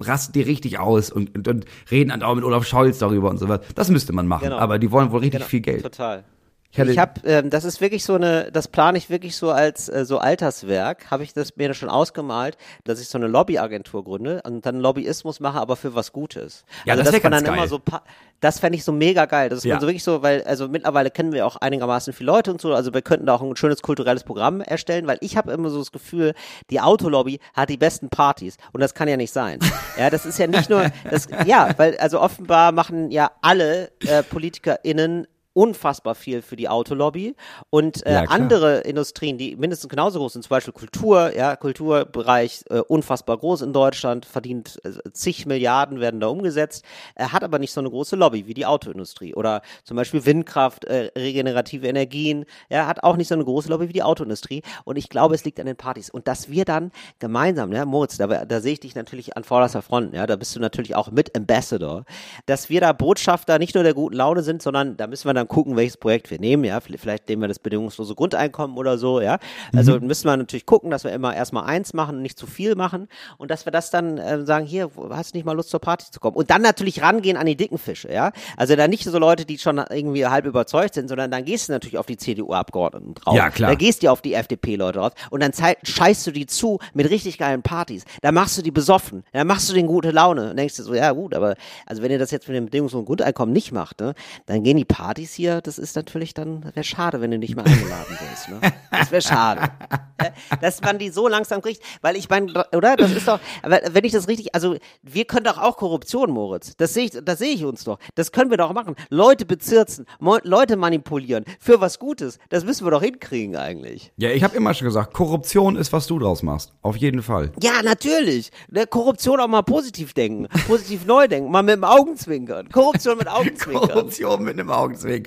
rasten die richtig aus und, und, und reden dann auch mit Olaf Scholz darüber und so was. Das müsste man machen. Genau. Aber die wollen wohl richtig Genau, viel Geld. Total. Ich Ich habe, ähm, das ist wirklich so eine, das plane ich wirklich so als äh, so Alterswerk, habe ich das mir schon ausgemalt, dass ich so eine Lobbyagentur gründe und dann Lobbyismus mache, aber für was Gutes. Ja, also das wär dass man ganz dann immer geil. so, pa- das fände ich so mega geil. Das ist Ja. so wirklich so, weil also mittlerweile kennen wir auch einigermaßen viele Leute und so, also wir könnten da auch ein schönes kulturelles Programm erstellen, weil ich habe immer so das Gefühl, die Autolobby hat die besten Partys und das kann ja nicht sein. Ja, das ist ja nicht nur, das, ja, weil also offenbar machen ja alle äh, PolitikerInnen unfassbar viel für die Autolobby. Und äh, Ja, andere Industrien, die mindestens genauso groß sind, zum Beispiel Kultur, ja, Kulturbereich äh, unfassbar groß in Deutschland, verdient äh, zig Milliarden werden da umgesetzt, äh, hat aber nicht so eine große Lobby wie die Autoindustrie. Oder zum Beispiel Windkraft, äh, regenerative Energien, ja, hat auch nicht so eine große Lobby wie die Autoindustrie. Und ich glaube, es liegt an den Partys. Und dass wir dann gemeinsam, ja, Moritz, da, da sehe ich dich natürlich an vorderster Front, ja, da bist du natürlich auch mit Ambassador, dass wir da Botschafter nicht nur der guten Laune sind, sondern da müssen wir dann gucken, welches Projekt wir nehmen, ja, vielleicht nehmen wir das bedingungslose Grundeinkommen oder so, ja, also müssen wir natürlich gucken, dass wir immer erstmal eins machen und nicht zu viel machen und dass wir das dann äh, sagen, hier, hast du nicht mal Lust zur Party zu kommen? Und dann natürlich rangehen an die dicken Fische, ja, also da nicht so Leute, die schon irgendwie halb überzeugt sind, sondern dann gehst du natürlich auf die CDU-Abgeordneten drauf, Ja, klar. da gehst du auf die FDP-Leute drauf und dann scheißt du die zu mit richtig geilen Partys. Da machst du die besoffen, da machst du denen gute Laune und denkst du so, ja gut, aber also wenn ihr das jetzt mit dem bedingungslosen Grundeinkommen nicht macht, ne, dann gehen die Partys hier, das ist natürlich dann, wäre schade, wenn du nicht mehr eingeladen wirst, ne? Das wäre schade. Dass man die so langsam kriegt, weil ich meine, oder? Das ist doch, wenn ich das richtig, also wir können doch auch Korruption, Moritz. Das sehe ich, das sehe ich uns doch. Das können wir doch machen. Leute bezirzen, Leute manipulieren für was Gutes. Das müssen wir doch hinkriegen eigentlich. Ja, ich habe immer schon gesagt, Korruption ist, was du draus machst. Auf jeden Fall. Ja, natürlich. Ne, Korruption auch mal positiv denken, positiv neu denken, mal mit dem Augenzwinkern. Korruption mit Augenzwinkern. Korruption mit einem Augenzwinkern.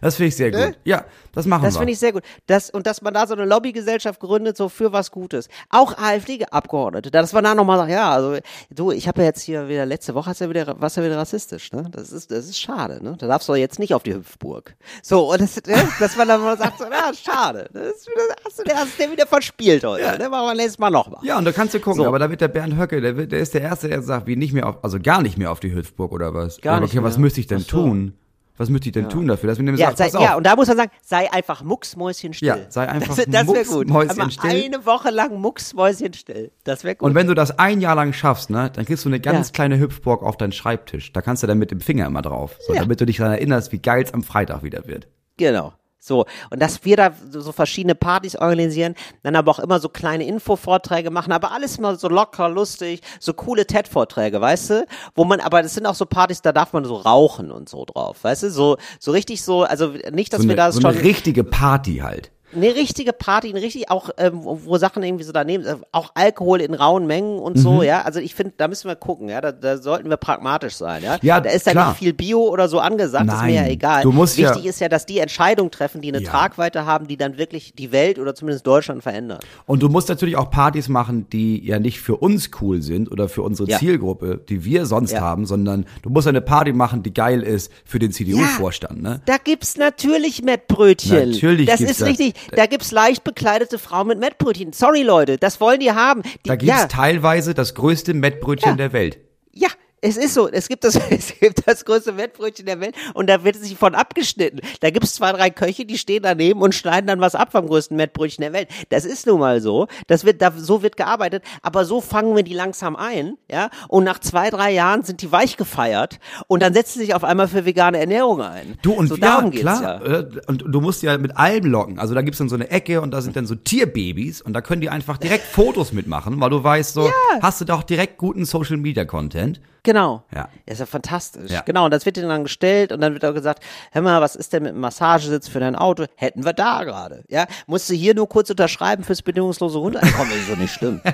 Das finde ich sehr gut. Ja, das machen Das wir. finde ich sehr gut. Das, und dass man da so eine Lobbygesellschaft gründet, so für was Gutes. Auch AfD-Abgeordnete, dass man da nochmal sagt, ja, also du, ich habe ja jetzt hier wieder, letzte Woche hast du ja wieder, warst ja wieder rassistisch, ne? Das ist, das ist schade, ne? Da darfst du jetzt nicht auf die Hüpfburg. So, und das, ne? dass man dann mal sagt, so, ja, schade. Das ist wieder, hast du, hast du den wieder verspielt heute, ne? Machen wir nächstes Mal nochmal. ja, und da kannst du gucken, So. aber da wird der Bernd Höcke, der, der ist der Erste, der sagt, wie nicht mehr auf, also gar nicht mehr auf die Hüpfburg oder was. Gar nicht okay, was mehr. müsste ich denn so. tun? Was müsste ich denn tun dafür? Dass man dem Ja, sagt, sei, ja, und da muss man sagen, sei einfach mucksmäuschenstill. Ja, sei einfach das, das mucksmäuschenstill. Einmal Eine Woche lang mucksmäuschenstill. Das wäre gut. Und wenn du das ein Jahr lang schaffst, ne, dann kriegst du eine ganz Ja. kleine Hüpfburg auf deinen Schreibtisch. Da kannst du dann mit dem Finger immer drauf. So, Ja. damit du dich daran erinnerst, wie geil es am Freitag wieder wird. Genau. So, und dass wir da so, verschiedene Partys organisieren, dann aber auch immer so kleine Infovorträge machen, aber alles immer so locker, lustig, so coole TED-Vorträge, weißt du? Wo man, aber das sind auch so Partys, da darf man so rauchen und so drauf, weißt du? So, so richtig so, also nicht, dass So wir da eine, so schon eine richtige Party halt. Eine richtige Party, eine richtig auch, ähm, wo, Sachen irgendwie so daneben, äh, auch Alkohol in rauen Mengen und Mhm. so, ja. Also ich finde, da müssen wir gucken, ja. Da, da sollten wir pragmatisch sein, ja. Ja, da ist ja nicht viel Bio oder so angesagt, ist mir ja Nein, egal. du musst ja- Wichtig ist ja, dass die Entscheidungen treffen, die eine Ja. Tragweite haben, die dann wirklich die Welt oder zumindest Deutschland verändern. Und du musst natürlich auch Partys machen, die ja nicht für uns cool sind oder für unsere Ja. Zielgruppe, die wir sonst Ja. haben, sondern du musst eine Party machen, die geil ist für den CDU-Vorstand, ne? Da gibt's natürlich Mettbrötchen. Natürlich Das ist das. richtig. Da gibt's leicht bekleidete Frauen mit Mettbrötchen. Sorry, Leute, das wollen die haben. Die, Da gibt's ja, teilweise das größte Mettbrötchen Ja. der Welt. Ja, es ist so. Es gibt das, es gibt das größte Wettbrötchen der Welt und da wird sich von abgeschnitten. Da gibt es zwei, drei Köche, die stehen daneben und schneiden dann was ab vom größten Mettbrötchen der Welt. Das ist nun mal so. Das wird, da, so wird gearbeitet. Aber so fangen wir die langsam ein, ja. Und nach zwei, drei Jahren sind die weich gefeiert und dann setzen sie sich auf einmal für vegane Ernährung ein. Du und so ja, darum geht's klar. ja. äh, Und du musst ja mit allem locken. Also da gibt's dann so eine Ecke und da sind dann so Tierbabys und da können die einfach direkt Fotos mitmachen, weil du weißt so, hast du doch direkt guten Social Media Content. Genau. Ja. Das ist ja fantastisch. Ja. Genau. Und das wird ihnen dann gestellt und dann wird auch gesagt, hör mal, was ist denn mit dem Massagesitz für dein Auto? Hätten wir da gerade. Ja. Musst du hier nur kurz unterschreiben fürs bedingungslose Grundeinkommen. ist so nicht schlimm.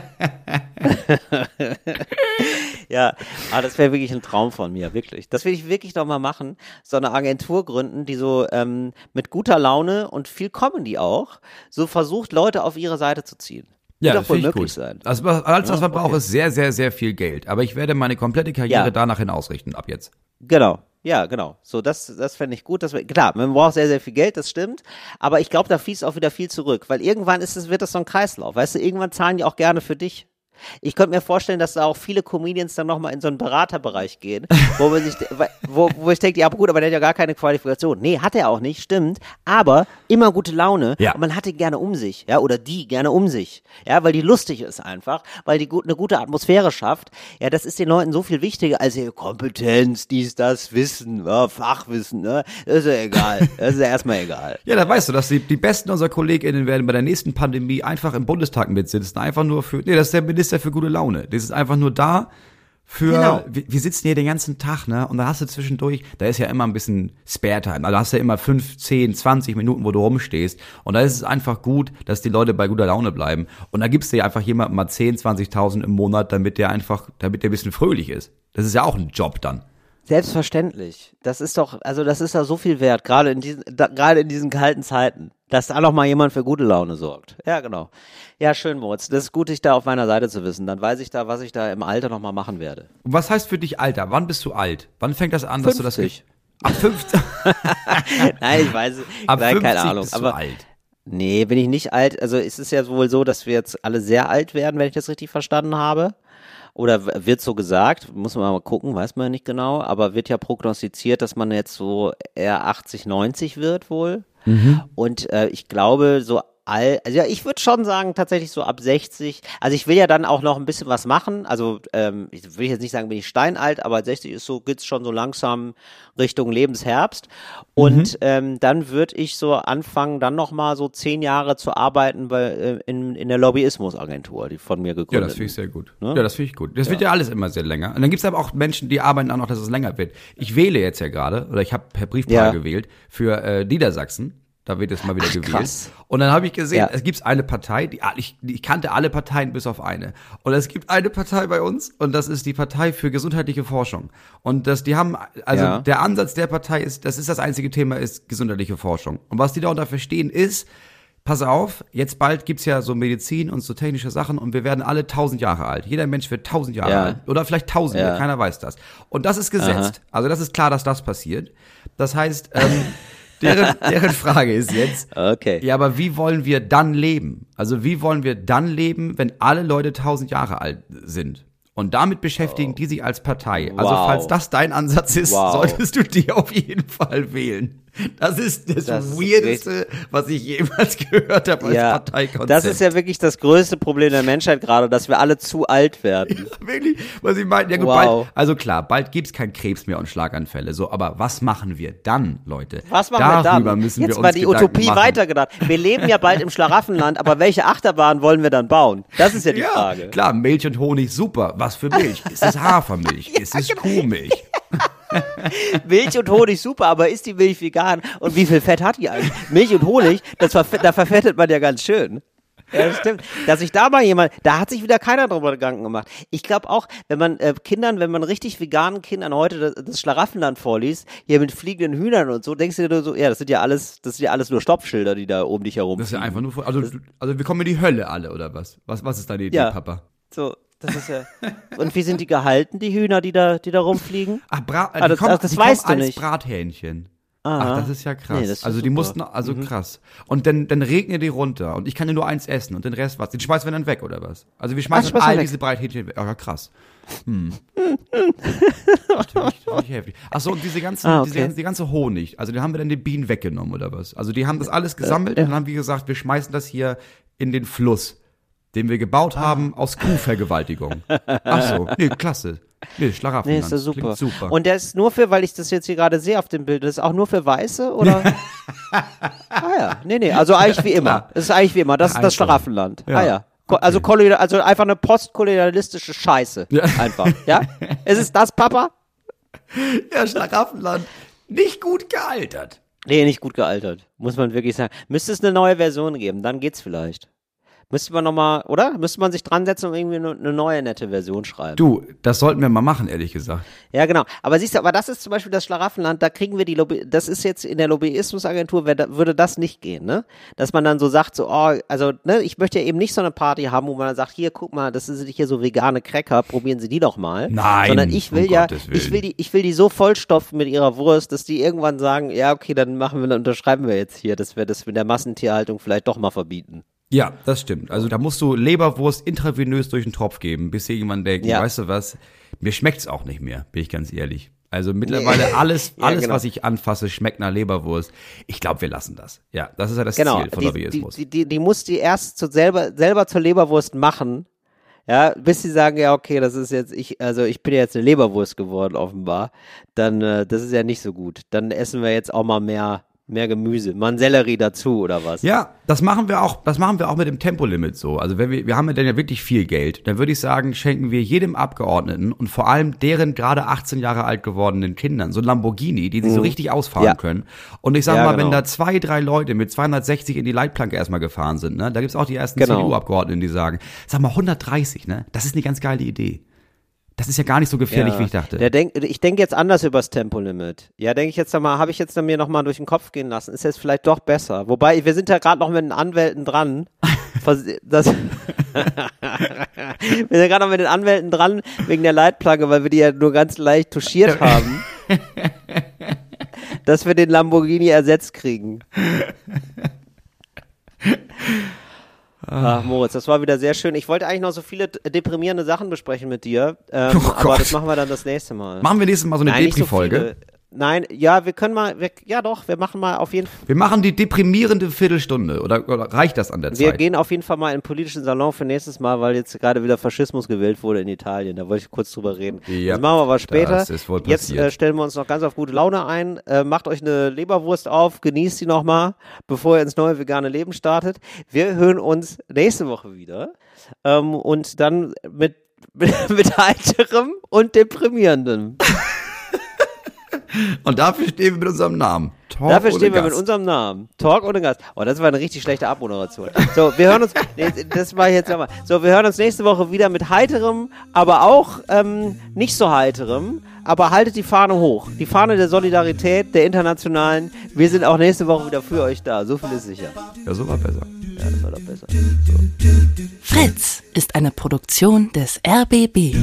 ja. Aber das wäre wirklich ein Traum von mir. Wirklich. Das will ich wirklich noch mal machen. So eine Agentur gründen, die so, ähm, mit guter Laune und viel Comedy auch, so versucht, Leute auf ihre Seite zu ziehen. Ja, Wird das finde ich möglich gut. sein. Also alles, was Ja, wir brauchen, okay. ist sehr, sehr, sehr viel Geld. Aber ich werde meine komplette Karriere Ja. danach hin ausrichten, ab jetzt. Genau. Ja, genau. So, das, das fände ich gut. Das, wär- klar, man braucht sehr, sehr viel Geld, das stimmt. Aber ich glaube, da fließt auch wieder viel zurück. Weil irgendwann ist es, wird das so ein Kreislauf. Weißt du, irgendwann zahlen die auch gerne für dich. Ich könnte mir vorstellen, dass da auch viele Comedians dann nochmal in so einen Beraterbereich gehen, wo man sich, wo, wo ich denke, ja gut, aber der hat ja gar keine Qualifikation. Nee, hat er auch nicht, stimmt. Aber immer gute Laune Ja. und man hat ihn gerne um sich, ja, oder die gerne um sich, ja, weil die lustig ist einfach, weil die gut, eine gute Atmosphäre schafft. Ja, das ist den Leuten so viel wichtiger als ihre Kompetenz, dies, das, Wissen, ja, Fachwissen, ne? Das ist ja egal. Das ist ja erstmal egal. Ja, da weißt du, dass die, die besten unserer KollegInnen werden bei der nächsten Pandemie einfach im Bundestag mitsitzen. Einfach nur für, nee, das ist der Minister für gute Laune. Das ist einfach nur da für, Genau. wir, wir sitzen hier den ganzen Tag, ne, und da hast du zwischendurch, da ist ja immer ein bisschen Spare-Time. Also hast du ja immer fünf, zehn, 20 Minuten, wo du rumstehst. Und da ist es einfach gut, dass die Leute bei guter Laune bleiben. Und da gibst du ja einfach jemandem mal 10, 20.000 im Monat, damit der einfach, damit der ein bisschen fröhlich ist. Das ist ja auch ein Job dann. Selbstverständlich. Das ist doch, also das ist ja so viel wert, gerade in diesen, da, gerade in diesen kalten Zeiten, dass da noch mal jemand für gute Laune sorgt. Ja, genau. Ja, schön, Moritz. Das ist gut, dich da auf meiner Seite zu wissen. Dann weiß ich da, was ich da im Alter noch mal machen werde. Und was heißt für dich Alter? Wann bist du alt? Wann fängt das an, dass du das 50. Ab 50. Nein, ich weiß, Ab nein, 50 keine Ahnung. bist du Aber alt. nee, bin ich nicht alt. Also es ist ja wohl so, dass wir jetzt alle sehr alt werden, wenn ich das richtig verstanden habe. Oder wird so gesagt, muss man mal gucken, weiß man ja nicht genau, aber wird ja prognostiziert, dass man jetzt so eher 80, 90 wird wohl. Und äh, ich glaube, so all, also ja, ich würde schon sagen, tatsächlich so ab 60. Also ich will ja dann auch noch ein bisschen was machen. Also ähm, ich will jetzt nicht sagen, bin ich steinalt, aber 60 ist so, geht's schon so langsam Richtung Lebensherbst. Und ähm, dann würde ich so anfangen, dann noch mal so zehn Jahre zu arbeiten bei, äh, in, in der Lobbyismusagentur, die von mir Ja, gegründet das finde ich sehr gut. Ne? Ja, das finde ich gut. Das wird ja alles immer sehr länger. Und dann gibt es aber auch Menschen, die arbeiten auch noch, dass es länger wird. Ich wähle jetzt ja gerade, oder ich habe per Briefwahl Ja. gewählt, für äh, Niedersachsen. Da wird es mal wieder gewählt. krass. Und dann habe ich gesehen, Ja. es gibt eine Partei, die ich, ich kannte alle Parteien bis auf eine. Und es gibt eine Partei bei uns und das ist die Partei für gesundheitliche Forschung. Und das, die haben, also Ja. der Ansatz der Partei ist, das ist das einzige Thema, ist gesundheitliche Forschung. Und was die darunter verstehen ist, pass auf, jetzt bald gibt's ja so Medizin und so technische Sachen und wir werden alle tausend Jahre alt. Jeder Mensch wird tausend Jahre Ja. alt. Oder vielleicht tausende, Ja. keiner weiß das. Und das ist gesetzt. Also das ist klar, dass das passiert. Das heißt, ähm, deren, deren Frage ist jetzt, Okay. ja, aber wie wollen wir dann leben? Also wie wollen wir dann leben, wenn alle Leute tausend Jahre alt sind? Und damit beschäftigen die sich als Partei. Also Wow. falls das dein Ansatz ist, Wow. solltest du die auf jeden Fall wählen. Das ist das, Das Weirdeste, was ich jemals gehört habe als Ja, Parteikonzept. das ist ja wirklich das größte Problem der Menschheit gerade, dass wir alle zu alt werden. Wirklich, was ich meine. Ja, gut, Wow. bald, also klar, bald gibt's kein Krebs mehr und Schlaganfälle. So, aber was machen wir dann, Leute? Was machen Darüber wir dann? müssen Jetzt wir uns mal die Gedanken Utopie machen. weitergedacht. Wir leben ja bald im Schlaraffenland, aber welche Achterbahn wollen wir dann bauen? Das ist ja die Ja, Frage. klar, Milch und Honig, super. Was für Milch? Ist es Hafermilch? Ist es genau. Kuhmilch? Milch und Honig super, aber ist die Milch vegan? Und wie viel Fett hat die eigentlich? Milch und Honig, das verfe da verfettet man ja ganz schön. Ja, das stimmt. Dass sich da mal jemand, da hat sich wieder keiner drüber Gedanken gemacht. Ich glaube auch, wenn man äh, Kindern, wenn man richtig veganen Kindern heute das, das Schlaraffenland vorliest, hier mit fliegenden Hühnern und so, denkst du dir so, ja, das sind ja alles, das sind ja alles nur Stoppschilder, die da um dich herum Das ist ja einfach nur, also, also wir kommen in die Hölle alle, oder was? Was, was ist deine Idee, Ja. Papa? So, das ist ja. Und wie sind die gehalten, die Hühner, die da, die da rumfliegen? Ach, Bra äh, Ah, die das- kommen, ach, das weißt du als nicht. Brathähnchen. Aha. Ach, das ist ja krass. Nee, ist also die super. Mhm. mussten, also krass. Und dann, dann regnet die runter und ich kann ja nur eins essen und den Rest was. Den schmeißen wir dann weg, oder was? Also wir schmeißen wir all weg. diese Brathähnchen weg. Oh, ja, krass. Hm. natürlich, natürlich heftig. Ach so, und diese ganzen, Ah, okay. diese, ganze- die ganze Honig, also den haben wir dann den Bienen weggenommen, oder was? Also die haben das alles gesammelt und dann haben wir gesagt, wir schmeißen das hier in den Fluss, den wir gebaut haben aus Kuhvergewaltigung. Ach so, nee, klasse. Nee, Nee, Schlaraffenland. ist das super. Klingt super. Und der ist nur für, weil ich das jetzt hier gerade sehe auf dem Bild, das ist auch nur für Weiße, oder? ah ja, nee, nee, also eigentlich wie immer. Das ist eigentlich wie immer, das ist das Einfach. Schlaraffenland. Ja, Ah ja. Okay. Also, also einfach eine postkolonialistische Scheiße. Ja. Einfach, ja? Ist es das, Papa? Ja, Schlaraffenland. Nicht gut gealtert. Nee, nicht gut gealtert. Muss man wirklich sagen. Müsste es eine neue Version geben, dann geht's vielleicht. Müsste man nochmal, oder? Müsste man sich dran setzen und irgendwie eine, eine neue nette Version schreiben. Du, das sollten wir mal machen, ehrlich gesagt. Ja, genau. Aber siehst du, aber das ist zum Beispiel das Schlaraffenland, da kriegen wir die Lobby, das ist jetzt in der Lobbyismusagentur, da- würde das nicht gehen, ne? Dass man dann so sagt, so, oh, also, ne, ich möchte ja eben nicht so eine Party haben, wo man dann sagt, hier, guck mal, das sind hier so vegane Cracker, probieren Sie die doch mal. Nein, Sondern ich will um ja, ich will die, ich will die so vollstopfen mit ihrer Wurst, dass die irgendwann sagen, ja, okay, dann machen wir, dann unterschreiben wir jetzt hier, dass wir das mit der Massentierhaltung vielleicht doch mal verbieten. Ja, das stimmt. Also da musst du Leberwurst intravenös durch den Tropf geben, bis irgendwann denken, Ja. weißt du was, mir schmeckt's auch nicht mehr, bin ich ganz ehrlich. Also mittlerweile alles, Ja, alles, genau. was ich anfasse, schmeckt nach Leberwurst. Ich glaube, wir lassen das. Ja, das ist ja das Genau, Ziel von die, Lobbyismus. die, die, die muss die erst zu selber, selber zur Leberwurst machen, ja, bis sie sagen, ja, okay, das ist jetzt, ich, also ich bin ja jetzt eine Leberwurst geworden, offenbar, dann, äh, das ist ja nicht so gut. Dann essen wir jetzt auch mal mehr, mehr Gemüse, einen Sellerie dazu oder was. Ja, das machen wir auch, das machen wir auch mit dem Tempolimit so. Also wenn wir, wir haben ja dann ja wirklich viel Geld, dann würde ich sagen, schenken wir jedem Abgeordneten und vor allem deren gerade 18 Jahre alt gewordenen Kindern so ein Lamborghini, die sie so richtig ausfahren Mhm. Ja. können. Und ich sag Ja, mal, wenn genau. da zwei, drei Leute mit 260 in die Leitplanke erstmal gefahren sind, ne, da gibt's auch die ersten Genau. CDU-Abgeordneten, die sagen, sag mal 130, ne, das ist eine ganz geile Idee. Das ist ja gar nicht so gefährlich, Ja. wie ich dachte. Der denk, ich denke jetzt anders übers Tempolimit. Ja, denke ich jetzt nochmal, habe ich jetzt mir nochmal durch den Kopf gehen lassen. Ist jetzt vielleicht doch besser. Wobei, wir sind ja gerade noch mit den Anwälten dran. Das wir sind gerade noch mit den Anwälten dran wegen der Leitplanke, weil wir die ja nur ganz leicht touchiert haben. dass wir den Lamborghini ersetzt kriegen. Ach, Moritz, das war wieder sehr schön. Ich wollte eigentlich noch so viele deprimierende Sachen besprechen mit dir, ähm, Oh aber das machen wir dann das nächste Mal. machen wir nächstes Mal so eine so Depri-Folge. viele. Nein, ja, wir können mal, wir, ja doch, wir machen mal auf jeden Fall, wir machen die deprimierende Viertelstunde. Oder, oder reicht das an der wir Zeit? gehen auf jeden Fall mal in den politischen Salon für nächstes Mal, weil jetzt gerade wieder Faschismus gewählt wurde in Italien. Da wollte ich kurz drüber reden. Ja, das machen wir aber später. das ist wohl jetzt äh, stellen wir uns noch ganz auf gute Laune ein. Äh, macht euch eine Leberwurst auf, genießt sie nochmal, bevor ihr ins neue vegane Leben startet. Wir hören uns nächste Woche wieder. Ähm, und dann mit, mit, mit heiterem und deprimierendem. Und dafür stehen wir mit unserem Namen. Talk Dafür stehen wir Gast. mit unserem Namen. Talk ohne Gast. Oh, das war eine richtig schlechte Abmoderation. So, wir hören uns, nee, das ich jetzt nochmal. So, wir hören uns nächste Woche wieder mit heiterem, aber auch ähm, nicht so heiterem. Aber haltet die Fahne hoch. Die Fahne der Solidarität, der internationalen. Wir sind auch nächste Woche wieder für euch da. So viel ist sicher. Ja, so war besser. Ja, das war doch besser. Fritz ist eine Produktion des RBB.